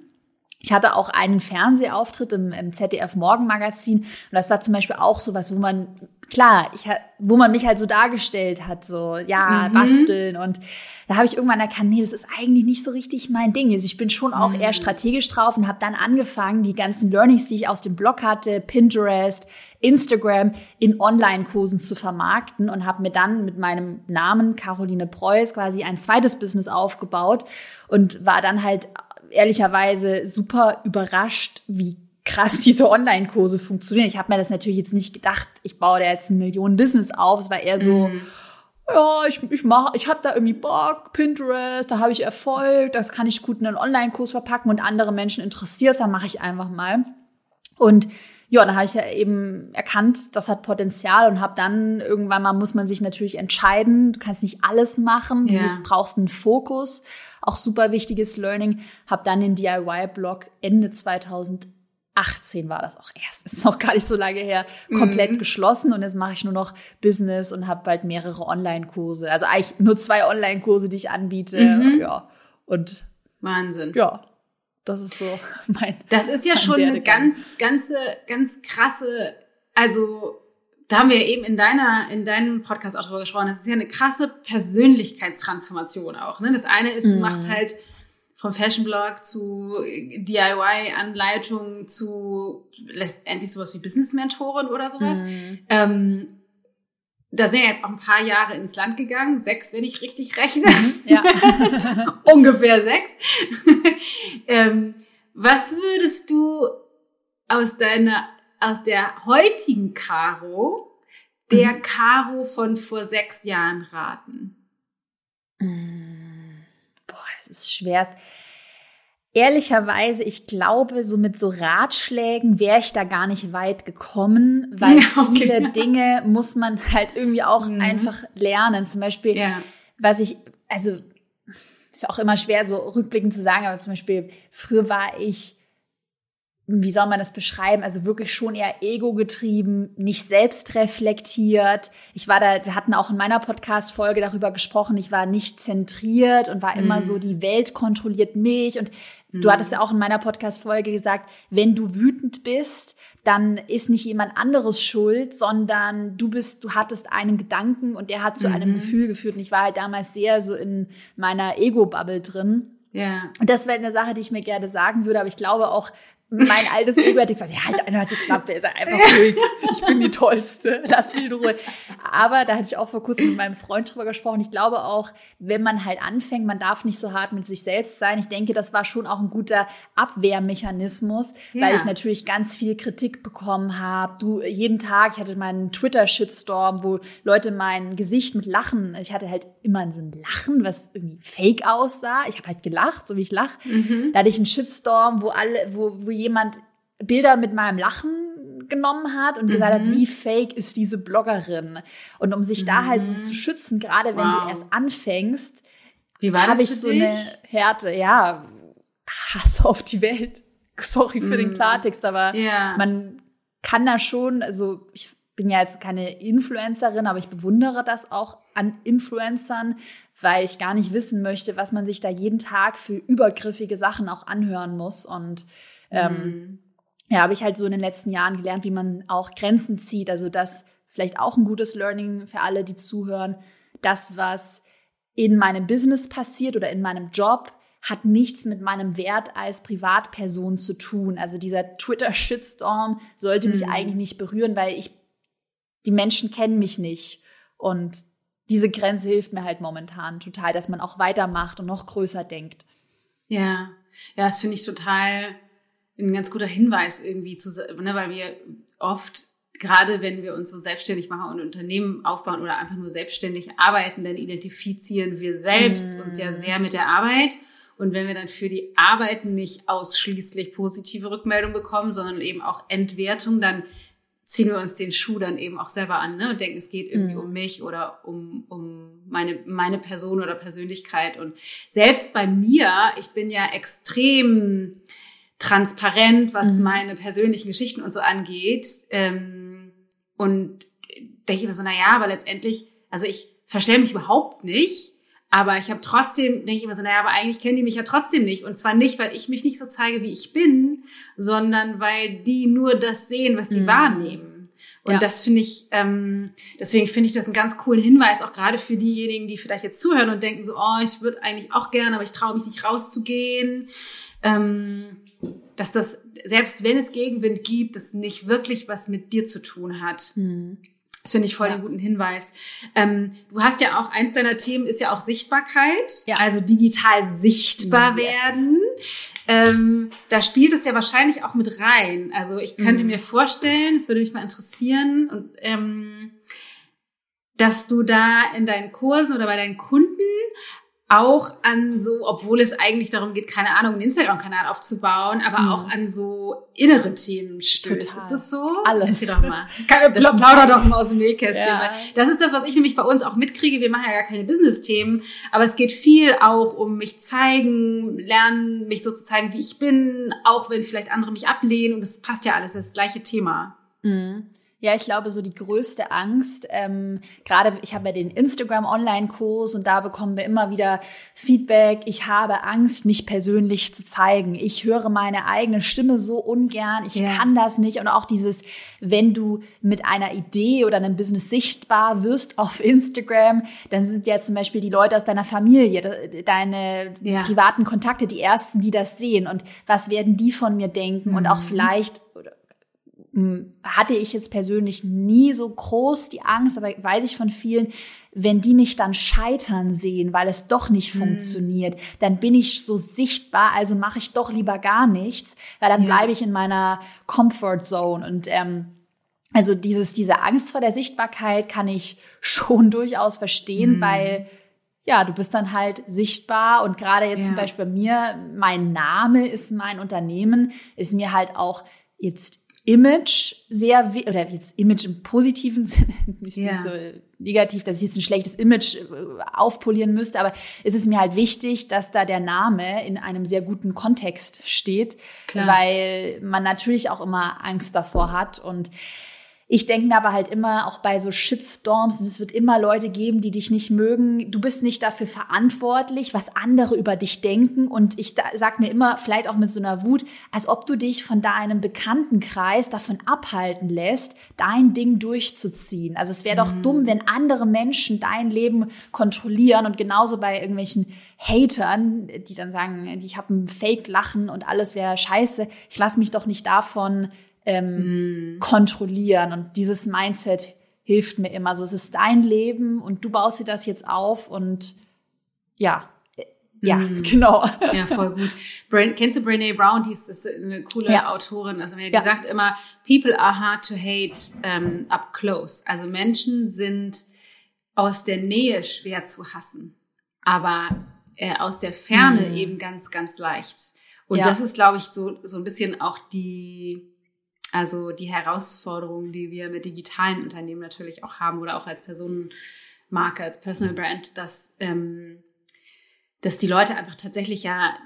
Ich hatte auch einen Fernsehauftritt im, im ZDF Morgenmagazin und das war zum Beispiel auch sowas, wo man klar, ich, wo man mich halt so dargestellt hat, so ja mhm. basteln und da habe ich irgendwann erkannt, nee, das ist eigentlich nicht so richtig mein Ding. Also ich bin schon auch mhm. eher strategisch drauf und habe dann angefangen, die ganzen Learnings, die ich aus dem Blog hatte, Pinterest, Instagram in Online-Kursen zu vermarkten und habe mir dann mit meinem Namen Caroline Preuß quasi ein zweites Business aufgebaut und war dann halt ehrlicherweise super überrascht, wie krass (laughs) diese Online-Kurse funktionieren. Ich habe mir das natürlich jetzt nicht gedacht, ich baue da jetzt ein Millionen-Business auf. Es war eher so, mhm. ja, ich, ich mache, ich habe da irgendwie Bock, Pinterest, da habe ich Erfolg, das kann ich gut in einen Online-Kurs verpacken und andere Menschen interessiert, dann mache ich einfach mal. Und ja, dann habe ich ja eben erkannt, das hat Potenzial und habe dann irgendwann mal muss man sich natürlich entscheiden. Du kannst nicht alles machen, ja. du brauchst einen Fokus. Auch super wichtiges Learning. Habe dann den DIY-Blog Ende 2018 war das auch erst, (laughs) ist noch gar nicht so lange her, komplett mhm. geschlossen und jetzt mache ich nur noch Business und habe bald mehrere Online-Kurse. Also eigentlich nur zwei Online-Kurse, die ich anbiete. Mhm. Ja. Und Wahnsinn. Ja, das ist so (laughs) mein. Das ist ja schon eine ganz, ganze, ganz krasse, also da haben wir eben in deiner, in deinem Podcast auch drüber gesprochen. Das ist ja eine krasse Persönlichkeitstransformation auch. Ne? Das eine ist, du mhm. machst halt vom Fashion Blog zu DIY-Anleitung zu letztendlich sowas wie Business-Mentorin oder sowas. Mhm. Ähm, da sind ja jetzt auch ein paar Jahre ins Land gegangen, sechs, wenn ich richtig rechne. Mhm, ja. (laughs) Ungefähr sechs. (laughs) ähm, was würdest du aus deiner aus der heutigen Caro der mhm. Caro von vor sechs Jahren raten? Mm, boah, das ist schwer. Ehrlicherweise, ich glaube, so mit so Ratschlägen wäre ich da gar nicht weit gekommen, weil (laughs) okay. viele (laughs) Dinge muss man halt irgendwie auch mhm. einfach lernen. Zum Beispiel, ja. was ich, also ist ja auch immer schwer, so rückblickend zu sagen, aber zum Beispiel, früher war ich wie soll man das beschreiben? Also wirklich schon eher ego-getrieben, nicht selbst reflektiert. Ich war da, wir hatten auch in meiner Podcast-Folge darüber gesprochen, ich war nicht zentriert und war immer mhm. so, die Welt kontrolliert mich. Und mhm. du hattest ja auch in meiner Podcast-Folge gesagt, wenn du wütend bist, dann ist nicht jemand anderes schuld, sondern du bist, du hattest einen Gedanken und der hat zu mhm. einem Gefühl geführt. Und ich war halt damals sehr so in meiner Ego-Bubble drin. Ja. Und das wäre eine Sache, die ich mir gerne sagen würde, aber ich glaube auch, mein (laughs) altes Ego hätte gesagt, ja, halt einer die Klappe, ist einfach ruhig. Ich bin die Tollste. (laughs) Lass mich in Ruhe. Aber da hatte ich auch vor kurzem mit meinem Freund drüber gesprochen. Ich glaube auch, wenn man halt anfängt, man darf nicht so hart mit sich selbst sein. Ich denke, das war schon auch ein guter Abwehrmechanismus, ja. weil ich natürlich ganz viel Kritik bekommen habe. Du, jeden Tag, ich hatte meinen Twitter-Shitstorm, wo Leute mein Gesicht mit Lachen, ich hatte halt immer so ein Lachen, was irgendwie fake aussah. Ich habe halt gelacht, so wie ich lache. Mhm. Da hatte ich einen Shitstorm, wo alle, wo, wo jemand Bilder mit meinem Lachen genommen hat und mhm. gesagt hat, mhm. wie fake ist diese Bloggerin. Und um sich mhm. da halt so zu schützen, gerade wenn wow. du erst anfängst, habe ich so dich? eine Härte, ja, Hass auf die Welt. (laughs) Sorry für mhm. den Klartext, aber ja. man kann da schon, also ich bin ja jetzt keine Influencerin, aber ich bewundere das auch an Influencern, weil ich gar nicht wissen möchte, was man sich da jeden Tag für übergriffige Sachen auch anhören muss und ähm, mhm. ja, habe ich halt so in den letzten Jahren gelernt, wie man auch Grenzen zieht. Also das vielleicht auch ein gutes Learning für alle, die zuhören. Das, was in meinem Business passiert oder in meinem Job, hat nichts mit meinem Wert als Privatperson zu tun. Also dieser Twitter-Shitstorm sollte mich mhm. eigentlich nicht berühren, weil ich, die Menschen kennen mich nicht. Und diese Grenze hilft mir halt momentan total, dass man auch weitermacht und noch größer denkt. Ja, ja, das finde ich total ein ganz guter Hinweis irgendwie zu, ne, weil wir oft gerade wenn wir uns so selbstständig machen und Unternehmen aufbauen oder einfach nur selbstständig arbeiten, dann identifizieren wir selbst mm. uns ja sehr mit der Arbeit. Und wenn wir dann für die Arbeit nicht ausschließlich positive Rückmeldungen bekommen, sondern eben auch Entwertung, dann ziehen wir uns den Schuh dann eben auch selber an ne? und denken, es geht irgendwie mm. um mich oder um, um meine, meine Person oder Persönlichkeit. Und selbst bei mir, ich bin ja extrem transparent, was mhm. meine persönlichen Geschichten und so angeht. Ähm, und denke ich mir so, na ja, aber letztendlich, also ich verstelle mich überhaupt nicht, Aber ich habe trotzdem, denke ich immer so, naja, aber eigentlich kennen die mich ja trotzdem nicht. Und zwar nicht, weil ich mich nicht so zeige, wie ich bin, sondern weil die nur das sehen, was sie mhm. wahrnehmen. Und ja. das finde ich, ähm, deswegen finde ich das einen ganz coolen Hinweis, auch gerade für diejenigen, die vielleicht jetzt zuhören und denken so, oh, ich würde eigentlich auch gerne, aber ich traue mich nicht rauszugehen. Ähm, dass das, selbst wenn es Gegenwind gibt, das nicht wirklich was mit dir zu tun hat. Mhm. Das finde ich voll ja. den guten Hinweis. Ähm, du hast ja auch, eins deiner Themen ist ja auch Sichtbarkeit, ja. also digital sichtbar yes. werden. Ähm, da spielt es ja wahrscheinlich auch mit rein. Also ich könnte mhm. mir vorstellen, es würde mich mal interessieren, und, ähm, dass du da in deinen Kursen oder bei deinen Kunden auch an so, obwohl es eigentlich darum geht, keine Ahnung, einen Instagram-Kanal aufzubauen, aber mhm. auch an so innere Themen stößt. Total. Ist das so? Alles. Erzähl doch mal. (laughs) Plauder (laughs) doch mal aus dem Nähkästchen. Ja. Das ist das, was ich nämlich bei uns auch mitkriege. Wir machen ja gar keine Business-Themen, aber es geht viel auch um mich zeigen, lernen, mich so zu zeigen, wie ich bin, auch wenn vielleicht andere mich ablehnen und das passt ja alles, das, das gleiche Thema. Mhm. Ja, ich glaube, so die größte Angst, ähm, gerade ich habe ja den Instagram-Online-Kurs und da bekommen wir immer wieder Feedback. Ich habe Angst, mich persönlich zu zeigen. Ich höre meine eigene Stimme so ungern. Ich ja. kann das nicht. Und auch dieses, wenn du mit einer Idee oder einem Business sichtbar wirst auf Instagram, dann sind ja zum Beispiel die Leute aus deiner Familie, deine ja. privaten Kontakte, die ersten, die das sehen. Und was werden die von mir denken? Mhm. Und auch mhm. vielleicht hatte ich jetzt persönlich nie so groß die Angst, aber weiß ich von vielen, wenn die mich dann scheitern sehen, weil es doch nicht hm. funktioniert, dann bin ich so sichtbar, also mache ich doch lieber gar nichts, weil dann ja. bleibe ich in meiner Comfort Zone und ähm, also dieses, diese Angst vor der Sichtbarkeit kann ich (laughs) schon durchaus verstehen, hm. weil ja, du bist dann halt sichtbar und gerade jetzt ja. zum Beispiel bei mir, mein Name ist mein Unternehmen, ist mir halt auch jetzt Image sehr, oder jetzt Image im positiven (laughs) Sinne, nicht, ja. nicht so negativ, dass ich jetzt ein schlechtes Image äh, aufpolieren müsste, aber es ist mir halt wichtig, dass da der Name in einem sehr guten Kontext steht, Klar. weil man natürlich auch immer Angst davor hat und ich denke mir aber halt immer, auch bei so Shitstorms, und es wird immer Leute geben, die dich nicht mögen. Du bist nicht dafür verantwortlich, was andere über dich denken. Und ich da, sag mir immer, vielleicht auch mit so einer Wut, als ob du dich von deinem Bekanntenkreis davon abhalten lässt, dein Ding durchzuziehen. Also es wäre doch mhm. dumm, wenn andere Menschen dein Leben kontrollieren und genauso bei irgendwelchen Hatern, die dann sagen, ich habe ein Fake-Lachen und alles wäre scheiße. Ich lasse mich doch nicht davon ähm, mm. kontrollieren. Und dieses Mindset hilft mir immer. So, es ist dein Leben und du baust dir das jetzt auf und ja. Äh, ja, mm. (laughs) genau. Ja, voll gut. Bra kennst du Brene Brown? Die ist, ist eine coole ja. Autorin. Also, mir ja. gesagt immer, people are hard to hate um, up close. Also, Menschen sind aus der Nähe schwer zu hassen, aber äh, aus der Ferne mm. eben ganz, ganz leicht. Und ja. das ist, glaube ich, so, so ein bisschen auch die, also die Herausforderungen, die wir mit digitalen Unternehmen natürlich auch haben oder auch als Personenmarke, als Personal Brand, dass, ähm, dass die Leute einfach tatsächlich ja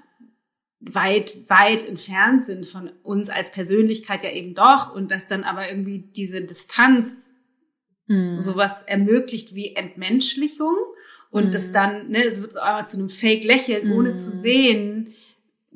weit, weit entfernt sind von uns als Persönlichkeit ja eben doch und dass dann aber irgendwie diese Distanz mm. sowas ermöglicht wie Entmenschlichung und mm. das dann, ne, es wird so einmal zu einem Fake-Lächeln, ohne mm. zu sehen,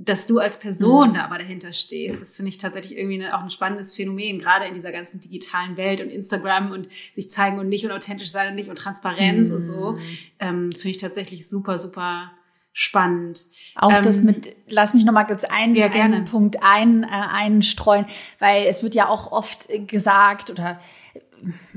dass du als Person mhm. da aber dahinter stehst. Das finde ich tatsächlich irgendwie eine, auch ein spannendes Phänomen, gerade in dieser ganzen digitalen Welt und Instagram und sich zeigen und nicht und authentisch sein und nicht und Transparenz mhm. und so. Mhm. Ähm, finde ich tatsächlich super, super spannend. Auch ähm, das mit, lass mich nochmal kurz einen, ja, einen Punkt ein, äh, einstreuen, weil es wird ja auch oft gesagt oder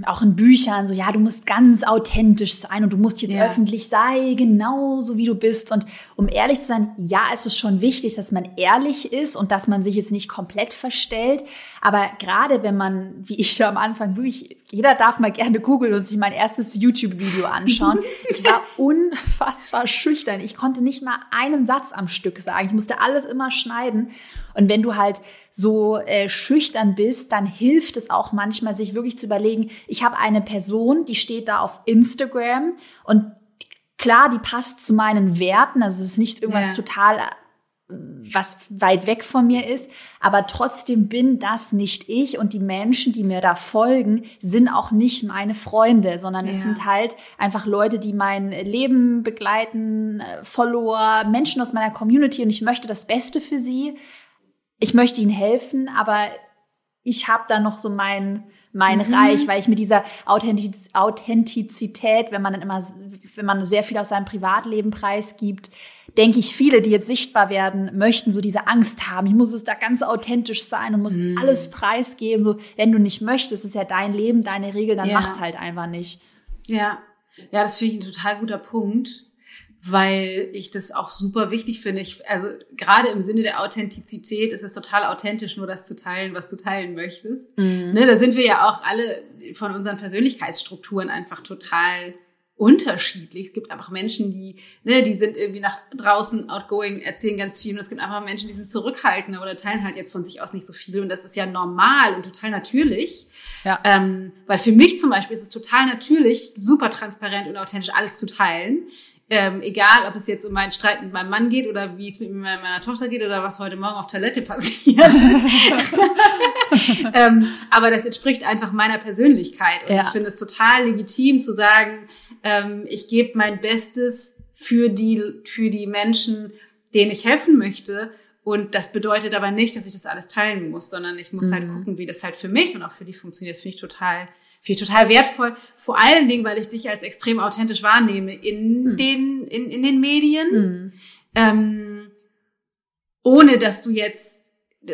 auch in Büchern so, ja, du musst ganz authentisch sein und du musst jetzt ja. öffentlich sein, genauso wie du bist. Und um ehrlich zu sein, ja, es ist schon wichtig, dass man ehrlich ist und dass man sich jetzt nicht komplett verstellt. Aber gerade wenn man, wie ich ja am Anfang, wirklich, jeder darf mal gerne googeln und sich mein erstes YouTube-Video anschauen. ich war (laughs) unfassbar schüchtern. Ich konnte nicht mal einen Satz am Stück sagen. Ich musste alles immer schneiden. Und wenn du halt so äh, schüchtern bist, dann hilft es auch manchmal, sich wirklich zu überlegen, ich habe eine Person, die steht da auf Instagram und klar, die passt zu meinen Werten, also es ist nicht irgendwas ja. total was weit weg von mir ist, aber trotzdem bin das nicht ich und die Menschen, die mir da folgen, sind auch nicht meine Freunde, sondern ja. es sind halt einfach Leute, die mein Leben begleiten, äh, Follower, Menschen aus meiner Community und ich möchte das Beste für sie. Ich möchte ihnen helfen, aber ich habe da noch so mein mein mhm. Reich, weil ich mit dieser Authentiz Authentizität, wenn man dann immer, wenn man sehr viel aus seinem Privatleben preisgibt, denke ich, viele, die jetzt sichtbar werden, möchten so diese Angst haben. Ich muss es da ganz authentisch sein und muss mhm. alles preisgeben. So, wenn du nicht möchtest, ist ja dein Leben, deine Regel, dann ja. mach's halt einfach nicht. Ja. Ja, das finde ich ein total guter Punkt, weil ich das auch super wichtig finde. Ich, also gerade im Sinne der Authentizität ist es total authentisch, nur das zu teilen, was du teilen möchtest. Mhm. Ne, da sind wir ja auch alle von unseren Persönlichkeitsstrukturen einfach total unterschiedlich. Es gibt einfach Menschen, die, ne, die sind irgendwie nach draußen outgoing, erzählen ganz viel. Und es gibt einfach Menschen, die sind zurückhaltender oder teilen halt jetzt von sich aus nicht so viel. Und das ist ja normal und total natürlich. Ja. Ähm, weil für mich zum Beispiel ist es total natürlich, super transparent und authentisch alles zu teilen. Ähm, egal, ob es jetzt um meinen Streit mit meinem Mann geht oder wie es mit meiner Tochter geht oder was heute Morgen auf Toilette passiert. (laughs) ähm, aber das entspricht einfach meiner Persönlichkeit. Und ja. ich finde es total legitim zu sagen, ähm, ich gebe mein Bestes für die, für die Menschen, denen ich helfen möchte. Und das bedeutet aber nicht, dass ich das alles teilen muss, sondern ich muss halt mhm. halt gucken, wie das halt für mich und auch für die funktioniert. Das finde ich total finde ich total wertvoll. Vor allen Dingen, weil ich dich als extrem authentisch wahrnehme in mhm. den, in, in den Medien. Mhm. Ähm, ohne dass du jetzt,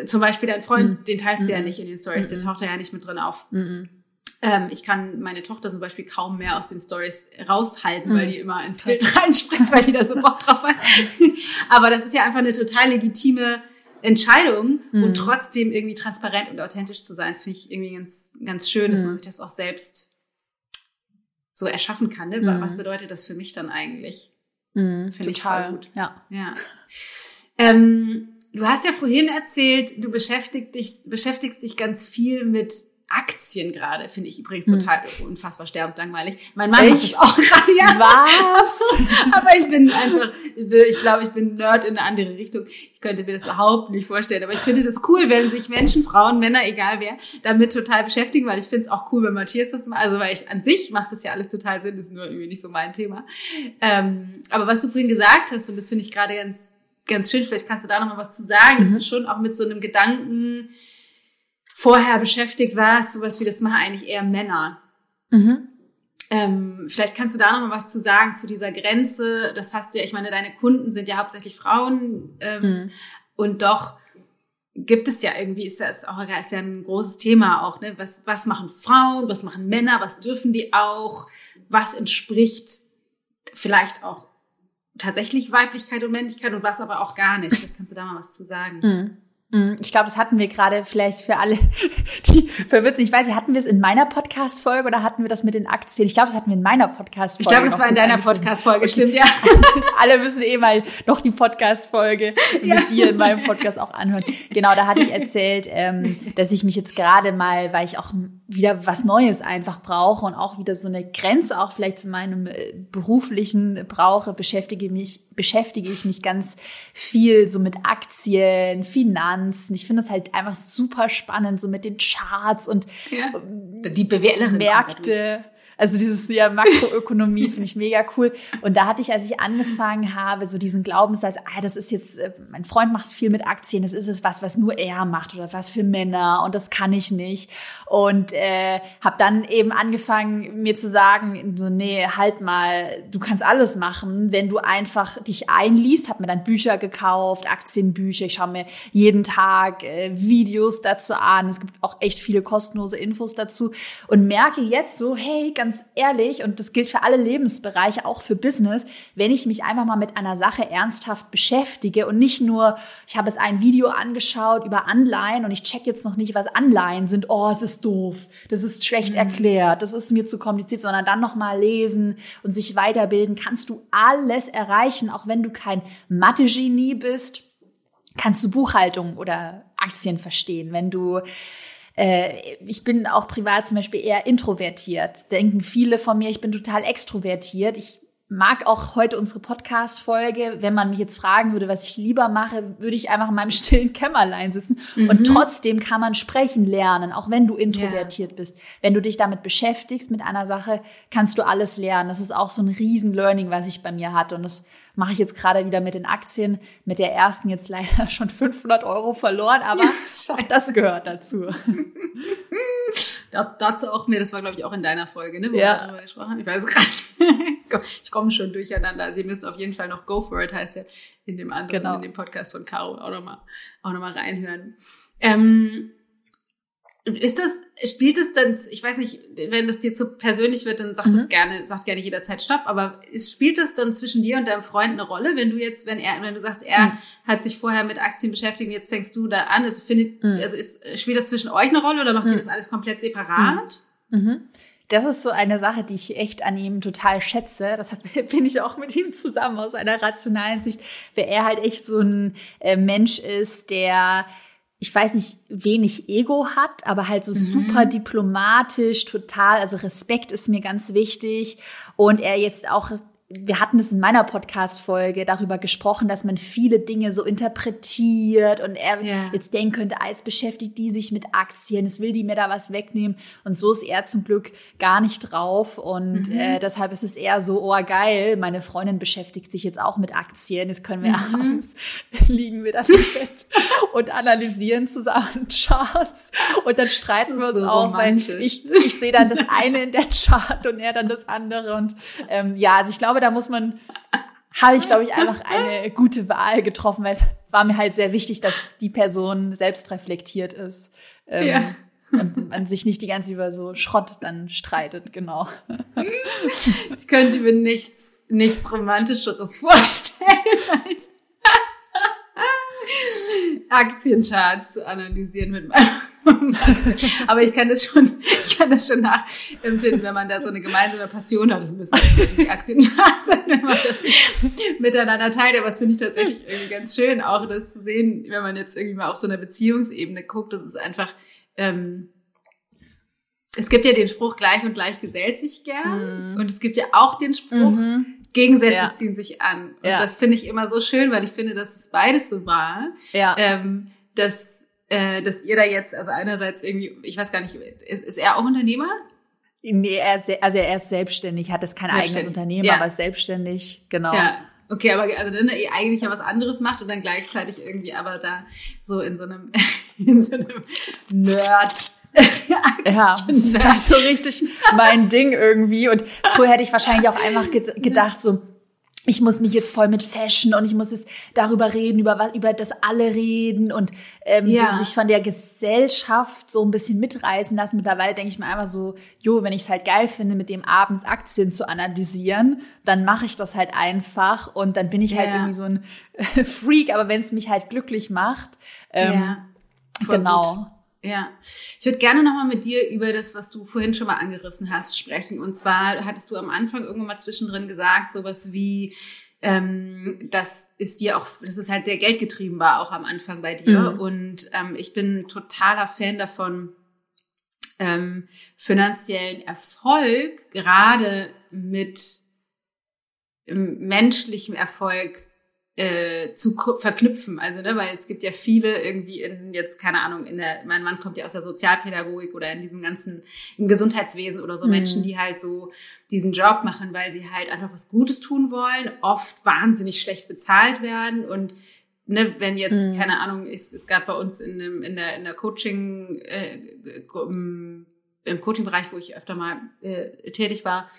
zum Beispiel dein Freund, mhm. den teilst du ja hm. nicht in den Stories, der hm. taucht ja nicht mit drin auf. Hm. Ähm, ich kann meine Tochter zum Beispiel kaum mehr aus den Stories raushalten, weil die immer ins Bild (laughs) reinspringt, weil die da so Bock drauf hat. (laughs) (laughs) Aber das ist ja einfach eine total legitime Entscheidung mhm. und trotzdem irgendwie transparent und authentisch zu sein. Das finde ich irgendwie ganz, ganz schön, dass mhm. man sich das auch selbst so erschaffen kann. Ne? Mhm. Was bedeutet das für mich dann eigentlich? Mhm, finde ich voll gut. Ja. ja. Ähm, du hast ja vorhin erzählt, du beschäftigst dich, beschäftigst dich ganz viel mit Aktien gerade, finde ich übrigens hm. total unfassbar sterbenslangweilig. Mein Mann Echt? macht das auch (laughs) gerade, ja. Was? (laughs) Aber ich bin einfach, ich glaube, ich bin Nerd in eine andere Richtung. Ich könnte mir das überhaupt nicht vorstellen. Aber ich finde das cool, wenn sich Menschen, Frauen, Männer, egal wer, damit total beschäftigen, weil ich finde es auch cool, wenn Matthias das macht. Also, weil ich an sich macht das ja alles total Sinn, das ist nur irgendwie nicht so mein Thema. Ähm, aber was du vorhin gesagt hast, und das finde ich gerade ganz, ganz schön, vielleicht kannst du da nochmal was zu sagen, mhm. dass du schon auch mit so einem Gedanken, vorher beschäftigt warst, sowas wie das machen eigentlich eher Männer. Mhm. Ähm, vielleicht kannst du da noch mal was zu sagen zu dieser Grenze. Das hast du ja, ich meine, deine Kunden sind ja hauptsächlich Frauen ähm, mhm. und doch gibt es ja irgendwie, ist ja, ist auch ist ja ein großes Thema auch, ne? Was, was machen Frauen, was machen Männer, was dürfen die auch, was entspricht vielleicht auch tatsächlich Weiblichkeit und Männlichkeit und was aber auch gar nicht. Vielleicht kannst du da mal was zu sagen. Mhm. Mm, ich glaube, das hatten wir gerade vielleicht für alle, (laughs) die verwirrt sind. Ich weiß nicht, hatten wir es in meiner Podcast-Folge oder hatten wir das mit den Aktien? Ich glaube, das hatten wir in meiner Podcast-Folge. Ich glaube, das war in deiner Podcast-Folge, stimmt, ja. (laughs) alle müssen eh mal noch die Podcast-Folge (laughs) ja. mit dir in meinem Podcast auch anhören. Genau, da hatte ich erzählt, ähm, dass ich mich jetzt gerade mal, weil ich auch wieder was Neues einfach brauche und auch wieder so eine Grenze auch vielleicht zu meinem äh, beruflichen brauche, beschäftige mich, beschäftige ich mich ganz viel so mit Aktien, Finanzen, Finanzen. Ich finde das halt einfach super spannend, so mit den Charts und ja. die Bewertung Märkte. Also dieses ja Makroökonomie finde ich mega cool. Und da hatte ich, als ich angefangen habe, so diesen Glaubenssatz, ah, das ist jetzt, äh, mein Freund macht viel mit Aktien, das ist es was, was nur er macht oder was für Männer und das kann ich nicht. Und äh, habe dann eben angefangen, mir zu sagen, so nee, halt mal, du kannst alles machen, wenn du einfach dich einliest. Habe mir dann Bücher gekauft, Aktienbücher. Ich schaue mir jeden Tag äh, Videos dazu an. Es gibt auch echt viele kostenlose Infos dazu und merke jetzt so, hey, ganz ganz ehrlich, und das gilt für alle Lebensbereiche, auch für Business, wenn ich mich einfach mal mit einer Sache ernsthaft beschäftige und nicht nur, ich habe jetzt ein Video angeschaut über Anleihen und ich check jetzt noch nicht, was Anleihen sind. Oh, es ist doof, das ist schlecht mhm. erklärt, das ist mir zu kompliziert, sondern dann noch mal lesen und sich weiterbilden, kannst du alles erreichen, auch wenn du kein Mathe-Genie bist kannst du Buchhaltung oder Aktien verstehen. Wenn du äh, ich bin auch privat zum Beispiel eher introvertiert. Denken viele von mir, ich bin total extrovertiert. Ich mag auch heute unsere Podcast-Folge. Wenn man mich jetzt fragen würde, was ich lieber mache, würde ich einfach in meinem stillen Kämmerlein sitzen. Mhm. Und trotzdem kann man sprechen lernen, auch wenn du introvertiert ja. bist. Wenn du dich damit beschäftigst, mit einer Sache, kannst du alles lernen. Das ist auch so ein Riesen-Learning, was ich bei mir hatte. Und das mache ich jetzt gerade wieder mit den Aktien. Mit der ersten jetzt (laughs) leider schon 500 Euro verloren, aber ja, das gehört dazu. (laughs) da, dazu auch mir, das war glaube ich auch in deiner Folge, ne, wo ja. wir darüber gesprochen haben. Ich weiß gerade. (laughs) ich komme schon durcheinander. Also ihr müsst auf jeden Fall noch Go for it heißt ja in dem anderen, genau. in dem Podcast von Caro auch nochmal auch noch mal reinhören. Ähm, ist das, spielt es dann, ich weiß nicht, wenn das dir zu persönlich wird, dann sagt mhm. es gerne, sagt gerne jederzeit Stopp, aber ist, spielt es dann zwischen dir und deinem Freund eine Rolle, wenn du jetzt, wenn er, wenn du sagst, er mhm. hat sich vorher mit Aktien beschäftigt und jetzt fängst du da an, also findet, mhm. also ist, spielt das zwischen euch eine Rolle oder macht ihr mhm. das alles komplett separat? Mhm. Mhm. Das ist so eine Sache, die ich echt an ihm total schätze. Das hat, (laughs) bin ich auch mit ihm zusammen aus einer rationalen Sicht, weil er halt echt so ein äh, Mensch ist, der ich weiß nicht, wenig Ego hat, aber halt so mhm. super diplomatisch, total, also Respekt ist mir ganz wichtig und er jetzt auch wir hatten es in meiner Podcast-Folge darüber gesprochen, dass man viele Dinge so interpretiert und er yeah. jetzt denken könnte, als beschäftigt die sich mit Aktien, es will die mir da was wegnehmen. Und so ist er zum Glück gar nicht drauf. Und mhm. äh, deshalb ist es eher so, oh geil, meine Freundin beschäftigt sich jetzt auch mit Aktien. Jetzt können wir mhm. abends, (laughs) liegen wir dann im Bett und analysieren zusammen (laughs) Charts. Und dann streiten wir uns so auch, weil ich, ich sehe dann das eine in der Chart und er dann das andere. Und ähm, ja, also ich glaube, da muss man, habe ich, glaube ich, einfach eine gute Wahl getroffen, weil es war mir halt sehr wichtig, dass die Person selbst reflektiert ist. Ähm, ja. Und man sich nicht die ganze Zeit über so Schrott dann streitet, genau. Ich könnte mir nichts, nichts Romantischeres vorstellen als (laughs) Aktiencharts zu analysieren mit meinem Aber ich kann das schon, (laughs) ich kann das schon nachempfinden, wenn man da so eine gemeinsame Passion hat. Das müssen irgendwie Aktiencharts (laughs) sein, wenn man das miteinander teilt. Aber das finde ich tatsächlich irgendwie ganz schön, auch das zu sehen, wenn man jetzt irgendwie mal auf so einer Beziehungsebene guckt. Das ist einfach, ähm, es gibt ja den Spruch, gleich und gleich gesellt sich gern. Mhm. Und es gibt ja auch den Spruch, mhm. Gegensätze ja. ziehen sich an. Und ja. das finde ich immer so schön, weil ich finde, dass es beides so war. Ja. Ähm, dass, äh, dass ihr da jetzt, also einerseits irgendwie, ich weiß gar nicht, ist, ist er auch Unternehmer? Nee, er ist, also er ist selbstständig, hat es kein eigenes Unternehmen, ja. aber ist selbstständig, genau. Ja. Okay, aber also dann eigentlich ja was anderes macht und dann gleichzeitig irgendwie aber da so in so einem, (laughs) in so einem Nerd ja, das ist halt so richtig mein Ding irgendwie. Und früher hätte ich wahrscheinlich auch einfach gedacht, so, ich muss mich jetzt voll mit Fashion und ich muss jetzt darüber reden, über was, über das alle reden und ähm, ja. sich von der Gesellschaft so ein bisschen mitreißen lassen. Mittlerweile denke ich mir einfach so, jo, wenn ich es halt geil finde, mit dem abends Aktien zu analysieren, dann mache ich das halt einfach und dann bin ich halt ja. irgendwie so ein (laughs) Freak. Aber wenn es mich halt glücklich macht, ähm, ja, genau. Gut. Ja, ich würde gerne nochmal mit dir über das, was du vorhin schon mal angerissen hast, sprechen. Und zwar hattest du am Anfang irgendwann mal zwischendrin gesagt, sowas wie, ähm, das ist dir auch, das ist halt sehr geldgetrieben war auch am Anfang bei dir. Mhm. Und ähm, ich bin totaler Fan davon, ähm, finanziellen Erfolg gerade mit ähm, menschlichem Erfolg äh, zu verknüpfen. Also, ne, weil es gibt ja viele irgendwie in jetzt, keine Ahnung, in der, mein Mann kommt ja aus der Sozialpädagogik oder in diesem ganzen, im Gesundheitswesen oder so mhm. Menschen, die halt so diesen Job machen, weil sie halt einfach was Gutes tun wollen, oft wahnsinnig schlecht bezahlt werden und ne, wenn jetzt, mhm. keine Ahnung, es, es gab bei uns in, dem, in der, in der Coaching, äh, im, Coaching-Bereich, wo ich öfter mal äh, tätig war,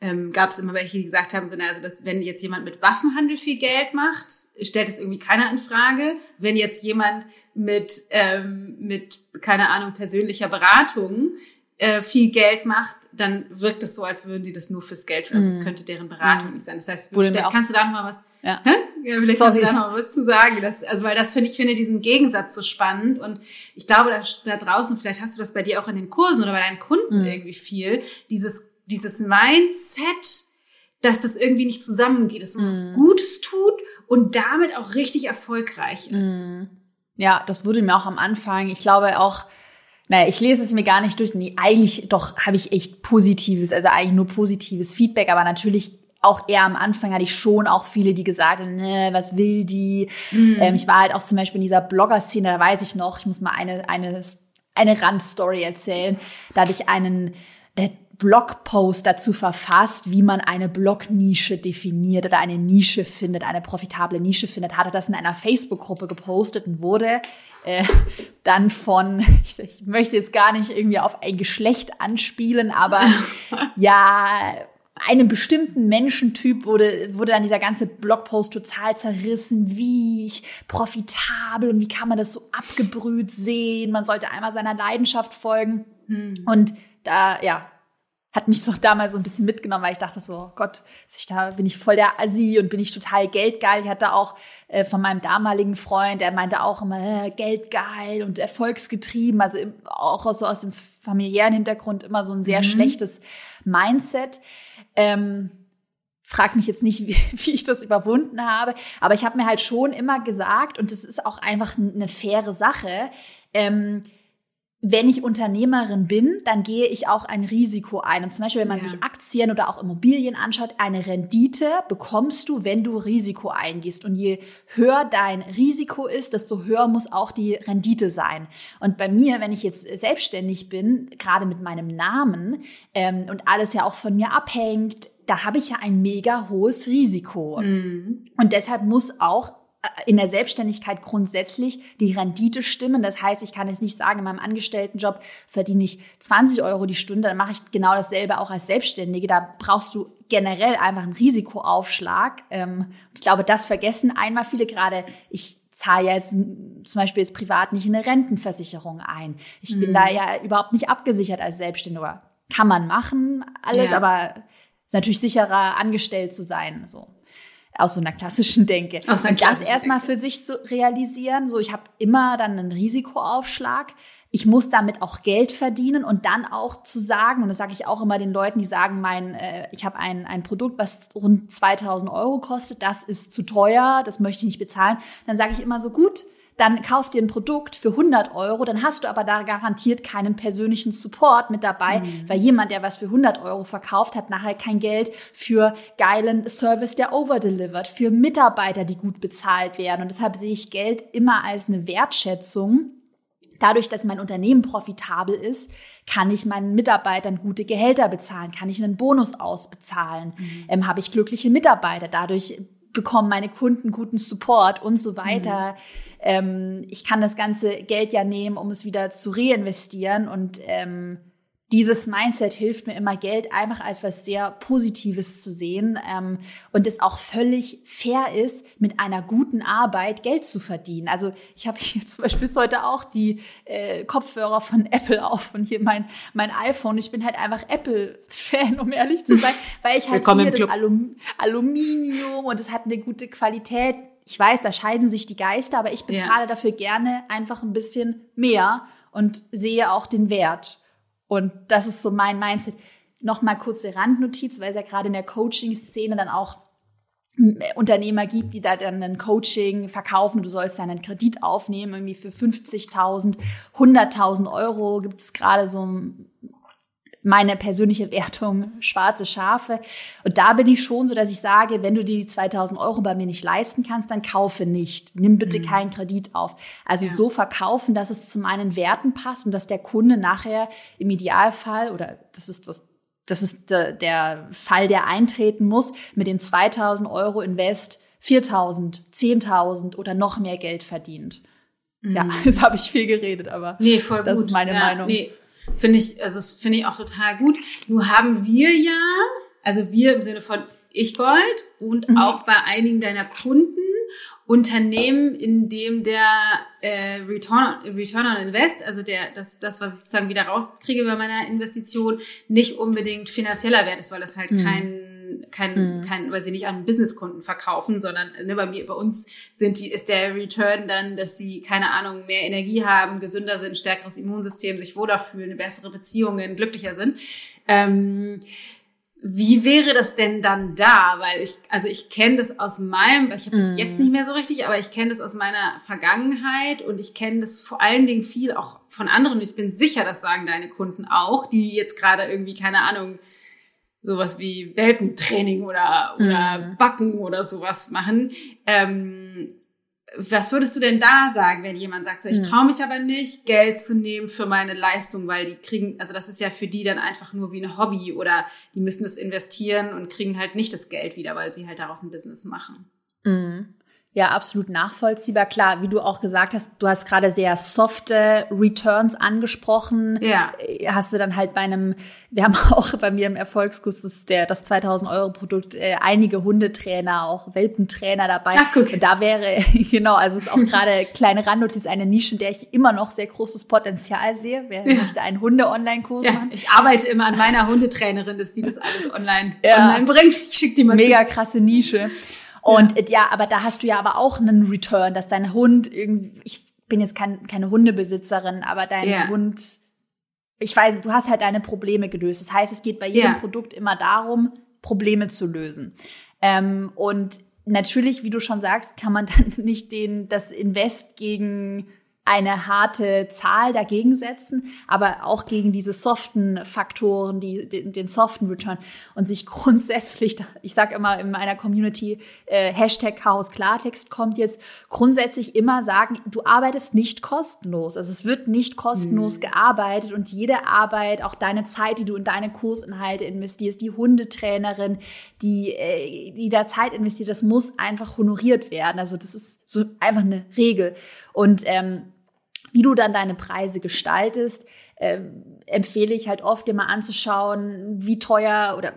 ähm, gab es immer welche, die gesagt haben, so, also dass wenn jetzt jemand mit Waffenhandel viel Geld macht, stellt es irgendwie keiner in Frage. Wenn jetzt jemand mit, ähm, mit keine Ahnung, persönlicher Beratung äh, viel Geld macht, dann wirkt es so, als würden die das nur fürs Geld, also es mhm. könnte deren Beratung mhm. nicht sein. Das heißt, Wurde vielleicht kannst du da noch mal was, ja. Hä? ja vielleicht Sorry. kannst du da noch mal was zu sagen. Das, also weil das finde ich finde diesen Gegensatz so spannend und ich glaube da, da draußen, vielleicht hast du das bei dir auch in den Kursen oder bei deinen Kunden mhm. irgendwie viel, dieses dieses Mindset, dass das irgendwie nicht zusammengeht, dass man mm. was mhm. Gutes tut und damit auch richtig erfolgreich ist. Mm. Ja, das wurde mir auch am Anfang, ich glaube auch, naja, ich lese es mir gar nicht durch. Nee, eigentlich doch habe ich echt positives, also eigentlich nur positives Feedback, aber natürlich auch eher am Anfang hatte ich schon auch viele, die gesagt haben, ne, was will die? Mhm. Ähm, ich war halt auch zum Beispiel in dieser Blogger-Szene, da weiß ich noch, ich muss mal eine, eine, eine Randstory erzählen. Da hatte ich einen äh, Blogpost dazu verfasst, wie man eine Blognische definiert oder eine Nische findet, eine profitable Nische findet, hatte das in einer Facebook-Gruppe gepostet und wurde äh, dann von, (laughs) ich, ich möchte jetzt gar nicht irgendwie auf ein Geschlecht anspielen, aber (laughs) ja, einem bestimmten Menschentyp wurde, wurde dann dieser ganze Blogpost total zerrissen, wie ich profitabel und wie kann man das so abgebrüht sehen. Man sollte einmal seiner Leidenschaft folgen. Hm. Und da, ja, hat mich so (laughs) damals so ein bisschen mitgenommen, weil ich dachte so, oh Gott, da bin ich voll der Assi und bin ich total geldgeil. Ich hatte auch äh, von meinem damaligen Freund, der meinte auch immer äh, geldgeil und erfolgsgetrieben, also im, auch so aus dem familiären Hintergrund immer so ein sehr mhm. schlechtes Mindset. Ähm, frag mich jetzt nicht, (laughs) wie, wie ich das überwunden habe, aber ich habe mir halt schon immer gesagt, und das ist auch einfach eine faire Sache, ähm, wenn ich Unternehmerin bin, dann gehe ich auch ein Risiko ein. Und zum Beispiel, wenn man ja. sich Aktien oder auch Immobilien anschaut, eine Rendite bekommst du, wenn du Risiko eingehst. Und je höher dein Risiko ist, desto höher muss auch die Rendite sein. Und bei mir, wenn ich jetzt selbstständig bin, gerade mit meinem Namen ähm, und alles ja auch von mir abhängt, da habe ich ja ein mega hohes Risiko. Mhm. Und deshalb muss auch in der Selbstständigkeit grundsätzlich die Rendite stimmen. Das heißt, ich kann jetzt nicht sagen, in meinem Angestelltenjob verdiene ich 20 Euro die Stunde, dann mache ich genau dasselbe auch als Selbstständige. Da brauchst du generell einfach einen Risikoaufschlag. Ähm, ich glaube, das vergessen einmal viele gerade. Ich zahle ja jetzt zum Beispiel jetzt privat nicht in eine Rentenversicherung ein. Ich mhm. bin da ja überhaupt nicht abgesichert als Selbstständiger. Kann man machen, alles, ja. aber ist natürlich sicherer, angestellt zu sein. So aus so einer klassischen Denke. Aus und das erstmal für sich zu realisieren, so ich habe immer dann einen Risikoaufschlag. Ich muss damit auch Geld verdienen und dann auch zu sagen, und das sage ich auch immer den Leuten, die sagen, mein, äh, ich habe ein, ein Produkt, was rund 2000 Euro kostet, das ist zu teuer, das möchte ich nicht bezahlen. Dann sage ich immer so, gut, dann kauf dir ein Produkt für 100 Euro, dann hast du aber da garantiert keinen persönlichen Support mit dabei, mhm. weil jemand, der was für 100 Euro verkauft, hat nachher kein Geld für geilen Service, der overdelivert, für Mitarbeiter, die gut bezahlt werden. Und deshalb sehe ich Geld immer als eine Wertschätzung. Dadurch, dass mein Unternehmen profitabel ist, kann ich meinen Mitarbeitern gute Gehälter bezahlen, kann ich einen Bonus ausbezahlen, mhm. ähm, habe ich glückliche Mitarbeiter. Dadurch bekommen meine Kunden guten Support und so weiter. Mhm ähm, ich kann das ganze Geld ja nehmen, um es wieder zu reinvestieren und ähm, dieses Mindset hilft mir immer, Geld einfach als was sehr Positives zu sehen ähm, und es auch völlig fair ist, mit einer guten Arbeit Geld zu verdienen. Also ich habe hier (laughs) zum Beispiel heute auch die äh, Kopfhörer von Apple auf und hier mein, mein iPhone. Ich bin halt einfach Apple-Fan, um ehrlich zu sein, (laughs) weil ich halt hier das Alum Aluminium und es hat eine gute Qualität ich weiß, da scheiden sich die Geister, aber ich bezahle ja. dafür gerne einfach ein bisschen mehr und sehe auch den Wert. Und das ist so mein Mindset. Nochmal kurze Randnotiz, weil es ja gerade in der Coaching-Szene dann auch Unternehmer gibt, die da dann ein Coaching verkaufen. Du sollst dann einen Kredit aufnehmen, irgendwie für 50.000, 100.000 Euro. Gibt es gerade so meine persönliche Wertung schwarze Schafe. Und da bin ich schon so, dass ich sage, wenn du die 2000 Euro bei mir nicht leisten kannst, dann kaufe nicht. Nimm bitte mhm. keinen Kredit auf. Also ja. so verkaufen, dass es zu meinen Werten passt und dass der Kunde nachher im Idealfall oder das ist das das ist der Fall, der eintreten muss, mit den 2000 Euro Invest 4000, 10.000 oder noch mehr Geld verdient. Mhm. Ja, (laughs) jetzt habe ich viel geredet, aber nee, voll das gut. ist meine ja, Meinung. Nee, Finde ich, also das finde ich auch total gut. Nur haben wir ja, also wir im Sinne von Ich Gold und mhm. auch bei einigen deiner Kunden Unternehmen, in dem der äh, Return, Return on Invest, also der das, das, was ich sozusagen wieder rauskriege bei meiner Investition, nicht unbedingt finanzieller Wert ist, weil das halt mhm. kein kein, mhm. kein, weil sie nicht an Businesskunden verkaufen, sondern ne, bei mir, bei uns sind die, ist der Return dann, dass sie, keine Ahnung, mehr Energie haben, gesünder sind, stärkeres Immunsystem, sich wohler fühlen, bessere Beziehungen, glücklicher sind. Ähm, wie wäre das denn dann da? Weil ich, also ich kenne das aus meinem, ich habe das mm. jetzt nicht mehr so richtig, aber ich kenne das aus meiner Vergangenheit und ich kenne das vor allen Dingen viel auch von anderen. Und ich bin sicher, das sagen deine Kunden auch, die jetzt gerade irgendwie, keine Ahnung, sowas wie Welpentraining oder, oder mhm. Backen oder sowas machen. Ähm, was würdest du denn da sagen, wenn jemand sagt, so, ich hm. traue mich aber nicht, Geld zu nehmen für meine Leistung, weil die kriegen, also das ist ja für die dann einfach nur wie ein Hobby oder die müssen es investieren und kriegen halt nicht das Geld wieder, weil sie halt daraus ein Business machen. Mhm. Ja, absolut nachvollziehbar. Klar, wie du auch gesagt hast, du hast gerade sehr softe Returns angesprochen. Ja. Hast du dann halt bei einem, wir haben (laughs) auch bei mir im Erfolgskurs das, der, das 2000 Euro Produkt, äh, einige Hundetrainer, auch Welpentrainer dabei. Ach, guck. Da wäre, (laughs) genau, also es ist auch gerade (laughs) kleine Randnotiz, eine Nische, in der ich immer noch sehr großes Potenzial sehe. Wer ja. möchte einen Hunde-Online-Kurs ja, machen? Ich arbeite immer an meiner Hundetrainerin, dass die das alles online, ja. online bringt. Ich schick die mal. Mega krasse Nische. Und ja. ja, aber da hast du ja aber auch einen Return, dass dein Hund irgendwie, ich bin jetzt kein, keine Hundebesitzerin, aber dein ja. Hund, ich weiß, du hast halt deine Probleme gelöst. Das heißt, es geht bei jedem ja. Produkt immer darum, Probleme zu lösen. Ähm, und natürlich, wie du schon sagst, kann man (laughs) dann nicht den, das Invest gegen eine harte Zahl dagegen setzen, aber auch gegen diese soften Faktoren, die, den, den soften Return und sich (laughs) grundsätzlich, ich sage immer in meiner Community, äh, Hashtag Chaos Klartext kommt jetzt, grundsätzlich immer sagen, du arbeitest nicht kostenlos. Also es wird nicht kostenlos mhm. gearbeitet und jede Arbeit, auch deine Zeit, die du in deine Kursinhalte investierst, die Hundetrainerin, die, äh, die da Zeit investiert, das muss einfach honoriert werden. Also das ist so einfach eine Regel. Und ähm, wie du dann deine Preise gestaltest, äh, empfehle ich halt oft dir mal anzuschauen, wie teuer oder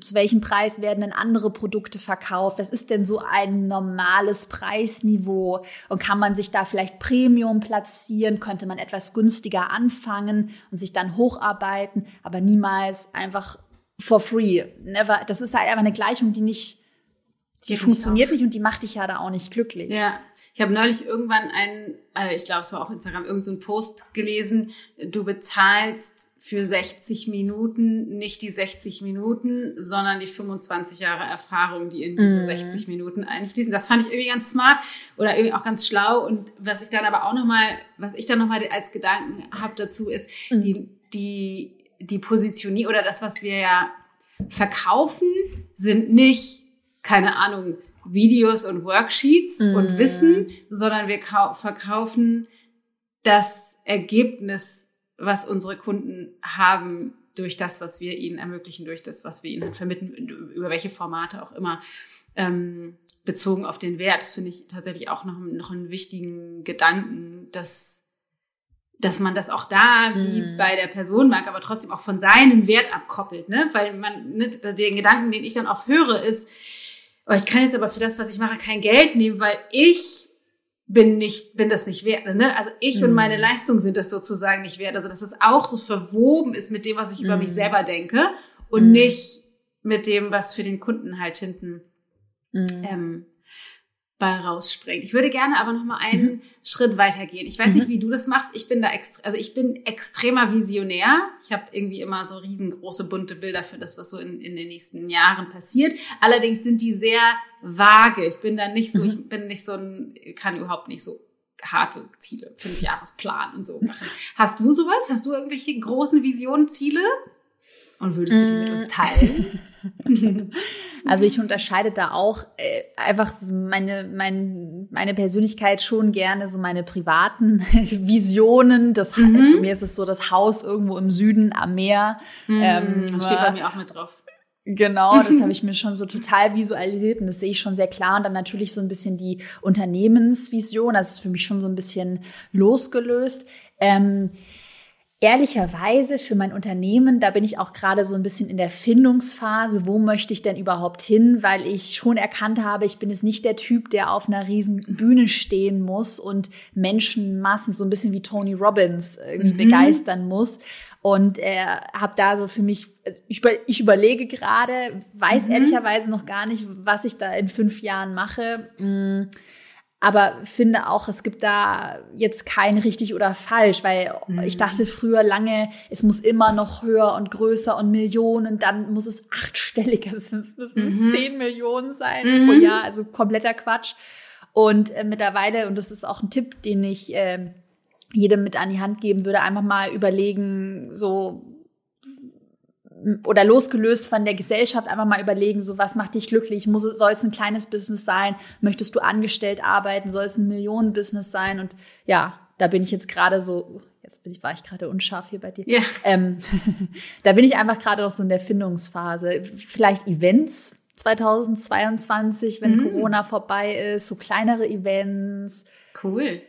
zu welchem Preis werden denn andere Produkte verkauft? Was ist denn so ein normales Preisniveau? Und kann man sich da vielleicht Premium platzieren? Könnte man etwas günstiger anfangen und sich dann hocharbeiten, aber niemals einfach for free? Never. Das ist halt einfach eine Gleichung, die nicht die funktioniert nicht und die macht dich ja da auch nicht glücklich. Ja, ich habe neulich irgendwann einen, äh, ich glaube, es war auf Instagram, irgendeinen so Post gelesen, du bezahlst für 60 Minuten nicht die 60 Minuten, sondern die 25 Jahre Erfahrung, die in diese mm. 60 Minuten einfließen. Das fand ich irgendwie ganz smart oder irgendwie auch ganz schlau. Und was ich dann aber auch nochmal, was ich dann nochmal als Gedanken habe dazu, ist mm. die, die, die Positionierung oder das, was wir ja verkaufen, sind nicht keine Ahnung, Videos und Worksheets mm. und Wissen, sondern wir verkaufen das Ergebnis, was unsere Kunden haben durch das, was wir ihnen ermöglichen, durch das, was wir ihnen vermitteln, über welche Formate auch immer, ähm, bezogen auf den Wert. Das finde ich tatsächlich auch noch, noch einen wichtigen Gedanken, dass dass man das auch da wie mm. bei der Person mag, aber trotzdem auch von seinem Wert abkoppelt, ne? Weil man, ne, den Gedanken, den ich dann oft höre, ist, oh, ich kann jetzt aber für das, was ich mache, kein Geld nehmen, weil ich bin nicht, bin das nicht wert. Ne? Also ich mm. und meine mhm. Leistung sind das sozusagen nicht wert. Also dass es auch so verwoben ist mit dem, was ich mm. über mich mhm. selber denke und mm. nicht mit dem, was für den Kunden halt hinten mhm. ähm, bei rausspringt. Ich würde gerne aber noch mal einen mhm. Schritt weitergehen. Ich weiß mhm. nicht, wie du das machst. Ich bin da extra, also ich bin extremer Visionär. Ich habe irgendwie immer so riesengroße bunte Bilder für das, was so in, in den nächsten Jahren passiert. Allerdings sind die sehr vage. Ich bin da nicht so, mhm. ich bin nicht so ein, kann überhaupt nicht so harte Ziele, fünf Jahresplan und so machen. Hast du sowas? Hast du irgendwelche großen Visionen, Ziele? Und würdest du die mit uns mm. teilen? (laughs) also ich unterscheide da auch äh, einfach meine, mein, meine Persönlichkeit schon gerne, so meine privaten (laughs) Visionen. Das, mhm. Mir ist es so das Haus irgendwo im Süden am Meer. Mhm, ähm, steht bei mir auch mit drauf. Genau, das (laughs) habe ich mir schon so total visualisiert und das sehe ich schon sehr klar. Und dann natürlich so ein bisschen die Unternehmensvision, das ist für mich schon so ein bisschen losgelöst. Ähm, ehrlicherweise für mein Unternehmen, da bin ich auch gerade so ein bisschen in der Findungsphase, wo möchte ich denn überhaupt hin, weil ich schon erkannt habe, ich bin jetzt nicht der Typ, der auf einer riesen Bühne stehen muss und Menschenmassen so ein bisschen wie Tony Robbins irgendwie mhm. begeistern muss. Und äh, habe da so für mich, ich, ich überlege gerade, weiß mhm. ehrlicherweise noch gar nicht, was ich da in fünf Jahren mache. Mhm aber finde auch, es gibt da jetzt kein richtig oder falsch, weil mhm. ich dachte früher lange, es muss immer noch höher und größer und Millionen, dann muss es achtstellig, also (laughs) es müssen mhm. zehn Millionen sein mhm. pro Jahr, also kompletter Quatsch. Und äh, mittlerweile, und das ist auch ein Tipp, den ich äh, jedem mit an die Hand geben würde, einfach mal überlegen, so oder losgelöst von der Gesellschaft einfach mal überlegen, so was macht dich glücklich? Muss soll es ein kleines Business sein? Möchtest du angestellt arbeiten? Soll es ein Millionenbusiness sein? Und ja, da bin ich jetzt gerade so, jetzt bin ich, war ich gerade unscharf hier bei dir. Ja. Ähm, (laughs) da bin ich einfach gerade noch so in der Findungsphase. Vielleicht Events 2022, wenn mhm. Corona vorbei ist, so kleinere Events. Cool.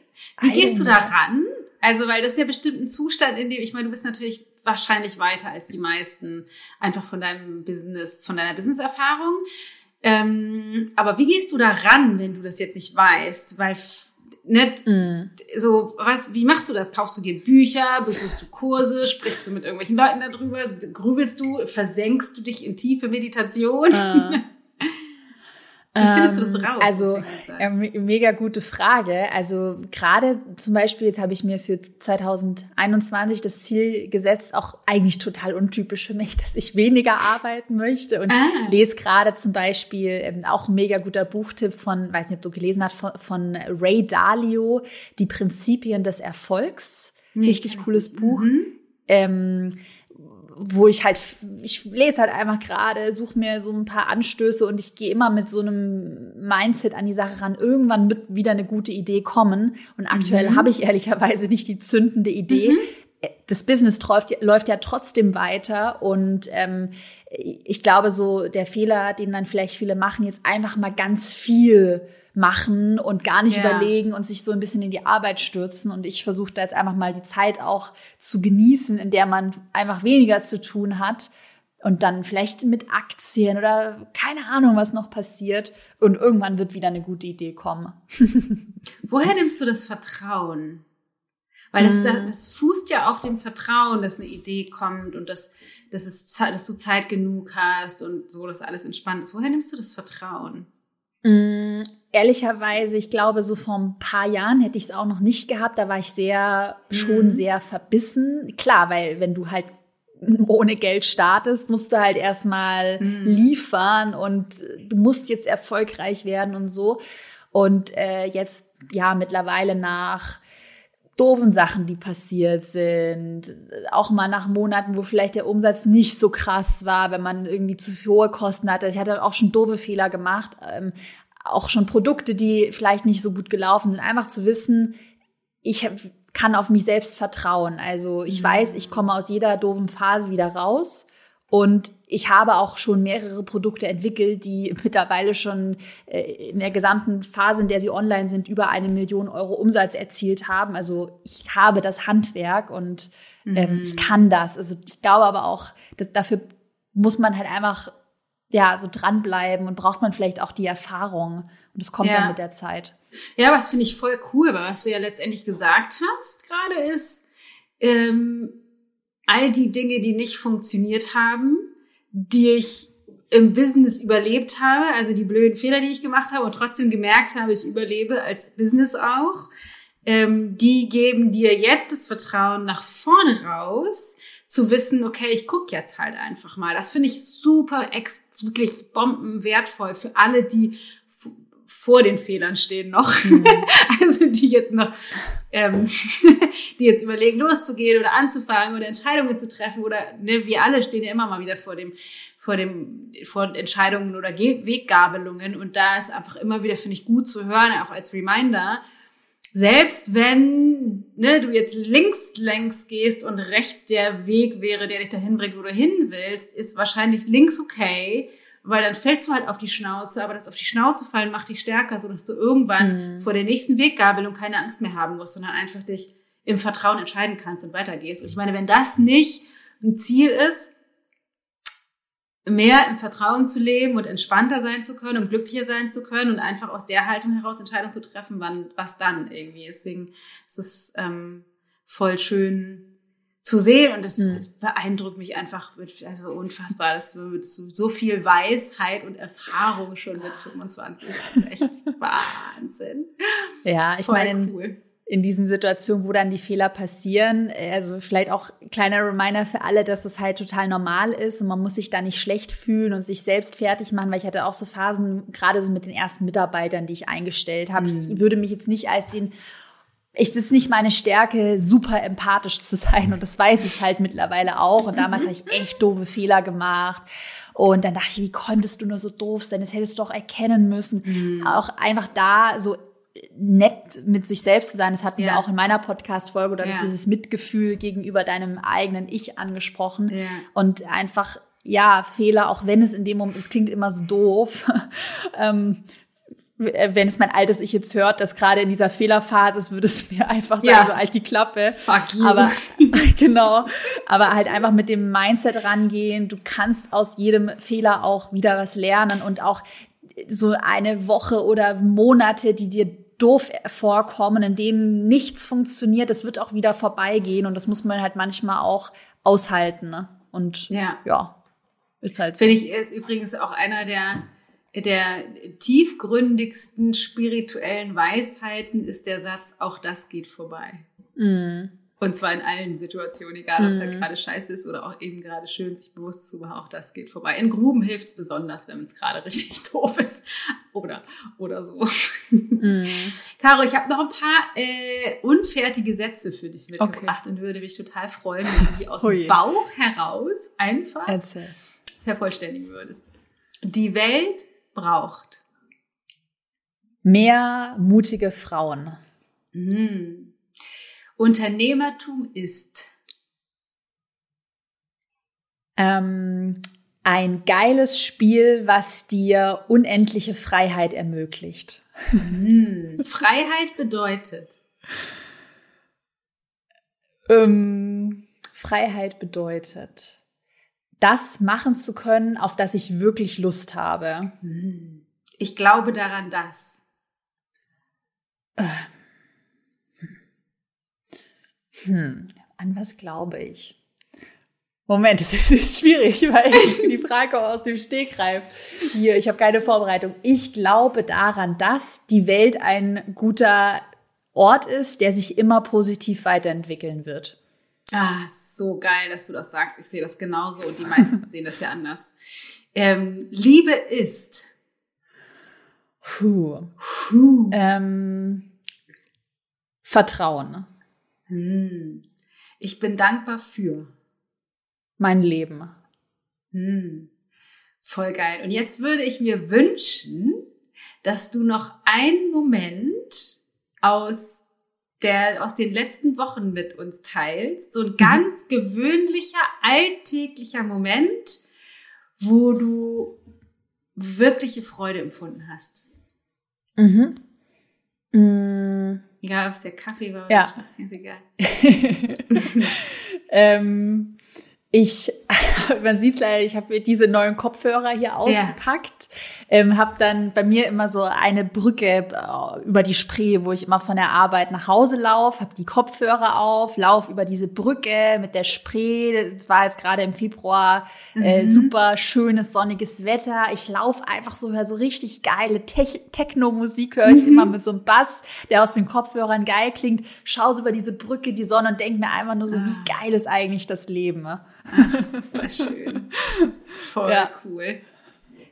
Wie gehst du da ran? Also, weil das ist ja bestimmt ein Zustand, in dem, ich meine, du bist natürlich wahrscheinlich weiter als die meisten, einfach von deinem Business, von deiner Businesserfahrung. Ähm, aber wie gehst du da ran, wenn du das jetzt nicht weißt? Weil nicht mm. so was wie machst du das kaufst du dir Bücher besuchst du Kurse sprichst du mit irgendwelchen Leuten darüber grübelst du versenkst du dich in tiefe Meditation uh. (laughs) Wie findest du das ähm, raus? Also, mega gute Frage. Also, gerade zum Beispiel, jetzt habe ich mir für 2021 das Ziel gesetzt, auch eigentlich total untypisch für mich, (laughs) dass ich weniger arbeiten möchte und ah. lese gerade zum Beispiel ähm, auch ein mega guter Buchtipp von, weiß nicht, ob du gelesen hast, von, von Ray Dalio, Die Prinzipien des Erfolgs. Nee, Richtig cooles Buch. Mhm. Ähm, wo ich halt, ich lese halt einfach gerade, suche mir so ein paar Anstöße und ich gehe immer mit so einem Mindset an die Sache ran. Irgendwann wird wieder eine gute Idee kommen. Und aktuell mhm. habe ich ehrlicherweise nicht die zündende Idee. Mhm. Das Business läuft, läuft ja trotzdem weiter und ähm, ich glaube so der Fehler, den dann vielleicht viele machen, jetzt einfach mal ganz viel machen und gar nicht ja. überlegen und sich so ein bisschen in die Arbeit stürzen. Und ich versuche da jetzt einfach mal die Zeit auch zu genießen, in der man einfach weniger zu tun hat. Und dann vielleicht mit Aktien oder keine Ahnung, was noch passiert. Und irgendwann wird wieder eine gute Idee kommen. (laughs) Woher nimmst du das Vertrauen? Weil das, mm. das fußt ja auf dem Vertrauen, dass eine Idee kommt und dass, dass, es, dass du Zeit genug hast und so, dass alles entspannt ist. Woher nimmst du das Vertrauen? Mm, ehrlicherweise, ich glaube, so vor ein paar Jahren hätte ich es auch noch nicht gehabt. Da war ich sehr, mhm. schon sehr verbissen. Klar, weil wenn du halt ohne Geld startest, musst du halt erstmal mhm. liefern und du musst jetzt erfolgreich werden und so. Und äh, jetzt, ja, mittlerweile nach doofen Sachen, die passiert sind, auch mal nach Monaten, wo vielleicht der Umsatz nicht so krass war, wenn man irgendwie zu hohe Kosten hatte. Ich hatte auch schon doofe Fehler gemacht, ähm, auch schon Produkte, die vielleicht nicht so gut gelaufen sind. Einfach zu wissen, ich kann auf mich selbst vertrauen. Also ich mhm. weiß, ich komme aus jeder doofen Phase wieder raus und ich habe auch schon mehrere Produkte entwickelt, die (laughs) mittlerweile schon äh, in der gesamten Phase, in der sie online sind, über eine Million Euro Umsatz erzielt haben. Also ich habe das Handwerk und ähm, mhm. ich kann das. Also ich glaube aber auch, dafür muss man halt einfach ja so dranbleiben und braucht man vielleicht auch die Erfahrung. Und das kommt ja. dann mit der Zeit. Ja, was finde ich voll cool, was du ja letztendlich gesagt hast gerade ist, ähm, all die Dinge, die nicht funktioniert haben, die ich im Business überlebt habe, also die blöden Fehler, die ich gemacht habe und trotzdem gemerkt habe, ich überlebe als Business auch, ähm, die geben dir jetzt das Vertrauen nach vorne raus, zu wissen, okay, ich guck jetzt halt einfach mal. Das finde ich super, ex wirklich bombenwertvoll für alle, die vor den Fehlern stehen noch. Mhm. (laughs) also die jetzt noch, ähm, (laughs) die jetzt überlegen, loszugehen oder anzufangen oder Entscheidungen zu treffen oder ne, wir alle stehen ja immer mal wieder vor dem, vor dem, vor Entscheidungen oder Ge Weggabelungen und da ist einfach immer wieder, finde ich, gut zu hören, auch als Reminder, selbst wenn ne, du jetzt links längs gehst und rechts der Weg wäre, der dich dahin bringt, wo du hin willst, ist wahrscheinlich links okay weil dann fällst du halt auf die Schnauze, aber das auf die Schnauze fallen macht dich stärker, sodass du irgendwann mhm. vor der nächsten Weggabelung keine Angst mehr haben musst, sondern einfach dich im Vertrauen entscheiden kannst und weitergehst. Und ich meine, wenn das nicht ein Ziel ist, mehr im Vertrauen zu leben und entspannter sein zu können und glücklicher sein zu können und einfach aus der Haltung heraus Entscheidungen zu treffen, wann, was dann irgendwie. Deswegen ist es ähm, voll schön, zu sehen und es, mhm. beeindruckt mich einfach mit, also unfassbar, dass du mit so viel Weisheit und Erfahrung schon mit 25 das ist echt (laughs) Wahnsinn. Ja, ich Voll meine, cool. in diesen Situationen, wo dann die Fehler passieren, also vielleicht auch kleiner Reminder für alle, dass es halt total normal ist und man muss sich da nicht schlecht fühlen und sich selbst fertig machen, weil ich hatte auch so Phasen, gerade so mit den ersten Mitarbeitern, die ich eingestellt habe. Mhm. Ich würde mich jetzt nicht als den es ist nicht meine Stärke, super empathisch zu sein. Und das weiß ich halt mittlerweile auch. Und damals habe ich echt doofe Fehler gemacht. Und dann dachte ich, wie konntest du nur so doof sein? Das hättest du doch erkennen müssen. Mhm. Auch einfach da so nett mit sich selbst zu sein. Das hatten ja. wir auch in meiner Podcast-Folge oder ja. dieses Mitgefühl gegenüber deinem eigenen Ich angesprochen. Ja. Und einfach, ja, Fehler, auch wenn es in dem Moment, es klingt immer so doof, (laughs) ähm, äh, wenn es mein altes Ich jetzt hört, dass gerade in dieser Fehlerphase ist, würde es mir (laughs) einfach sagen, ja. so alt die Klappe. Fuck you. Aber (laughs) (laughs) genau, aber halt einfach mit dem Mindset rangehen. Du kannst aus jedem Fehler auch wieder was lernen und auch so eine Woche oder Monate, die dir doof vorkommen, in denen nichts funktioniert, das wird auch wieder vorbeigehen und das muss man halt manchmal auch aushalten. Ne? Und ja, ja ist halt so. Finde ich, ist übrigens auch einer der der tiefgründigsten spirituellen Weisheiten ist der Satz, auch das geht vorbei. Mm. Und zwar in allen Situationen, egal ob es halt mhm. gerade scheiße ist oder auch eben gerade schön, sich bewusst zu machen, auch das geht vorbei. In Gruben hilft es besonders, wenn es gerade (laughs) richtig doof ist. Oder, oder so. Mm. (laughs) Caro, ich habe noch ein paar äh, unfertige Sätze für dich mitgebracht okay. und würde mich total freuen, wenn du die aus dem Bauch heraus einfach Erzähl. vervollständigen würdest. Die Welt braucht? Mehr mutige Frauen. Mm. Unternehmertum ist ähm, ein geiles Spiel, was dir unendliche Freiheit ermöglicht. Mm. Freiheit bedeutet. Ähm, Freiheit bedeutet das machen zu können, auf das ich wirklich Lust habe. Hm. Ich glaube daran, dass. Hm, an was glaube ich? Moment, (laughs) es ist schwierig, weil die (laughs) Frage aus dem Stegreif hier, ich habe keine Vorbereitung. Ich glaube daran, dass die Welt ein guter Ort ist, der sich immer positiv weiterentwickeln wird. Ah, so geil, dass du das sagst. Ich sehe das genauso und die meisten (laughs) sehen das ja anders. Ähm, Liebe ist. Puh. Puh. Ähm, Vertrauen. Hm. Ich bin dankbar für. Mein Leben. Hm. Voll geil. Und jetzt würde ich mir wünschen, dass du noch einen Moment aus der aus den letzten Wochen mit uns teilst. So ein mhm. ganz gewöhnlicher, alltäglicher Moment, wo du wirkliche Freude empfunden hast. Mhm. Mhm. Egal, ob es der Kaffee war oder ja. Spaß, ist egal. (laughs) (laughs) ähm, ich, (laughs) man sieht leider, ich habe diese neuen Kopfhörer hier ausgepackt, ja. ähm, habe dann bei mir immer so eine Brücke äh, über die Spree, wo ich immer von der Arbeit nach Hause laufe, habe die Kopfhörer auf, lauf über diese Brücke mit der Spree. Das war jetzt gerade im Februar äh, mhm. super schönes sonniges Wetter. Ich laufe einfach so, höre so richtig geile Te Techno-Musik, höre ich mhm. immer mit so einem Bass, der aus den Kopfhörern geil klingt. Schau so über diese Brücke, die Sonne und denk mir einfach nur so, ah. wie geil ist eigentlich das Leben. Ach, super (laughs) schön. Voll ja. cool.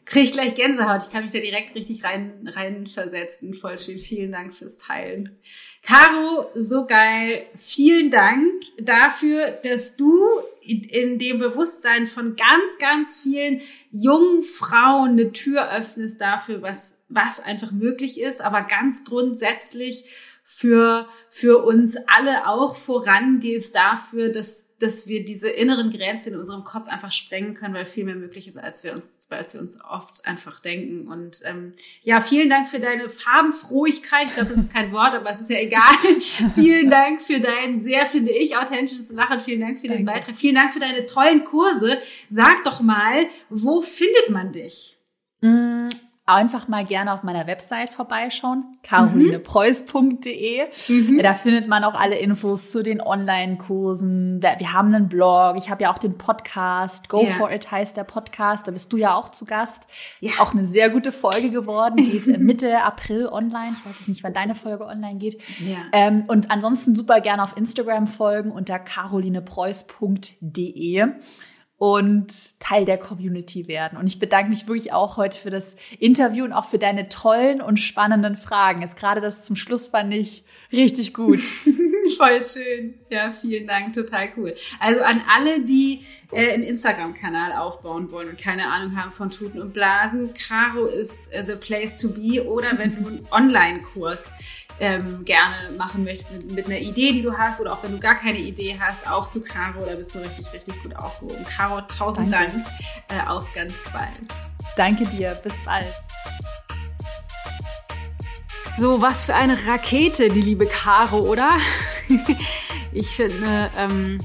Krieg ich gleich Gänsehaut. Ich kann mich da direkt richtig rein, rein versetzen. Voll schön. Vielen Dank fürs Teilen. Caro, so geil. Vielen Dank dafür, dass du in dem Bewusstsein von ganz, ganz vielen jungen Frauen eine Tür öffnest dafür, was, was einfach möglich ist, aber ganz grundsätzlich für, für uns alle auch vorangehst dafür, dass, dass wir diese inneren Grenzen in unserem Kopf einfach sprengen können, weil viel mehr möglich ist, als wir uns, als wir uns oft einfach denken. Und ähm, ja, vielen Dank für deine Farbenfrohigkeit. Ich glaube, das ist kein Wort, aber es ist ja egal. (laughs) vielen Dank für dein sehr, finde ich, authentisches Lachen. Vielen Dank für den Danke. Beitrag. Vielen Dank für deine tollen Kurse. Sag doch mal, wo findet man dich? Einfach mal gerne auf meiner Website vorbeischauen, carolinepreuß.de. Mhm. Da findet man auch alle Infos zu den Online-Kursen. Wir haben einen Blog, ich habe ja auch den Podcast, Go yeah. for It heißt der Podcast, da bist du ja auch zu Gast. Ja. Auch eine sehr gute Folge geworden, geht Mitte (laughs) April online. Ich weiß jetzt nicht, wann deine Folge online geht. Ja. Ähm, und ansonsten super gerne auf Instagram folgen unter carolinepreuß.de. und Teil der Community werden. Und ich bedanke mich wirklich auch heute für das Interview und auch für deine tollen und spannenden Fragen. Jetzt gerade das zum Schluss fand ich richtig gut. (laughs) Voll schön. Ja, vielen Dank, total cool. Also an alle, die äh, einen Instagram-Kanal aufbauen wollen und keine Ahnung haben von Tuten und Blasen, Caro ist äh, the place to be. Oder wenn du einen (laughs) Online-Kurs ähm, gerne machen möchtest mit, mit, einer Idee, die du hast, oder auch wenn du gar keine Idee hast, auch zu Caro, da bist du richtig, richtig gut aufgehoben. Caro, tausend Danke. Dank. Äh, auf ganz bald. Danke dir. Bis bald. So, was für eine Rakete, die liebe Caro, oder? (laughs) ich finde, ähm,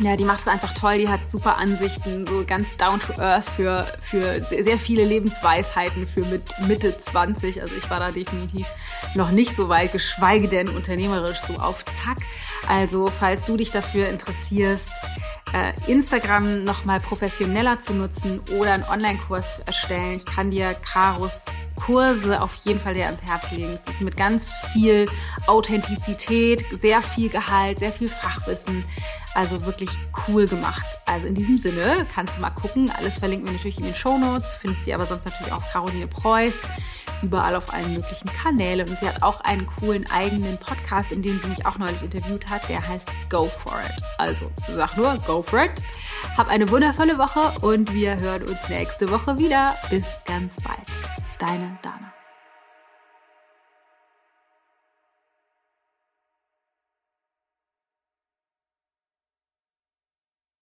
ja, die macht es einfach toll. Die hat super Ansichten, so ganz down to earth für, für sehr viele Lebensweisheiten für mit Mitte 20. Also ich war da definitiv noch nicht so weit, geschweige denn unternehmerisch so auf Zack. Also falls du dich dafür interessierst, äh, Instagram nochmal professioneller zu nutzen oder einen Online-Kurs zu erstellen, ich kann dir Karos Kurse auf jeden Fall sehr ans Herz legen. Es ist mit ganz viel Authentizität, sehr viel Gehalt, sehr viel Fachwissen. Also wirklich cool gemacht. Also in diesem Sinne kannst du mal gucken. Alles verlinken wir natürlich in den Show Notes. Findest sie aber sonst natürlich auch Caroline Preuß überall auf allen möglichen Kanälen. Und sie hat auch einen coolen eigenen Podcast, in dem sie mich auch neulich interviewt hat. Der heißt Go For It. Also sag nur, go for it. Hab eine wundervolle Woche und wir hören uns nächste Woche wieder. Bis ganz bald. Deine Dana.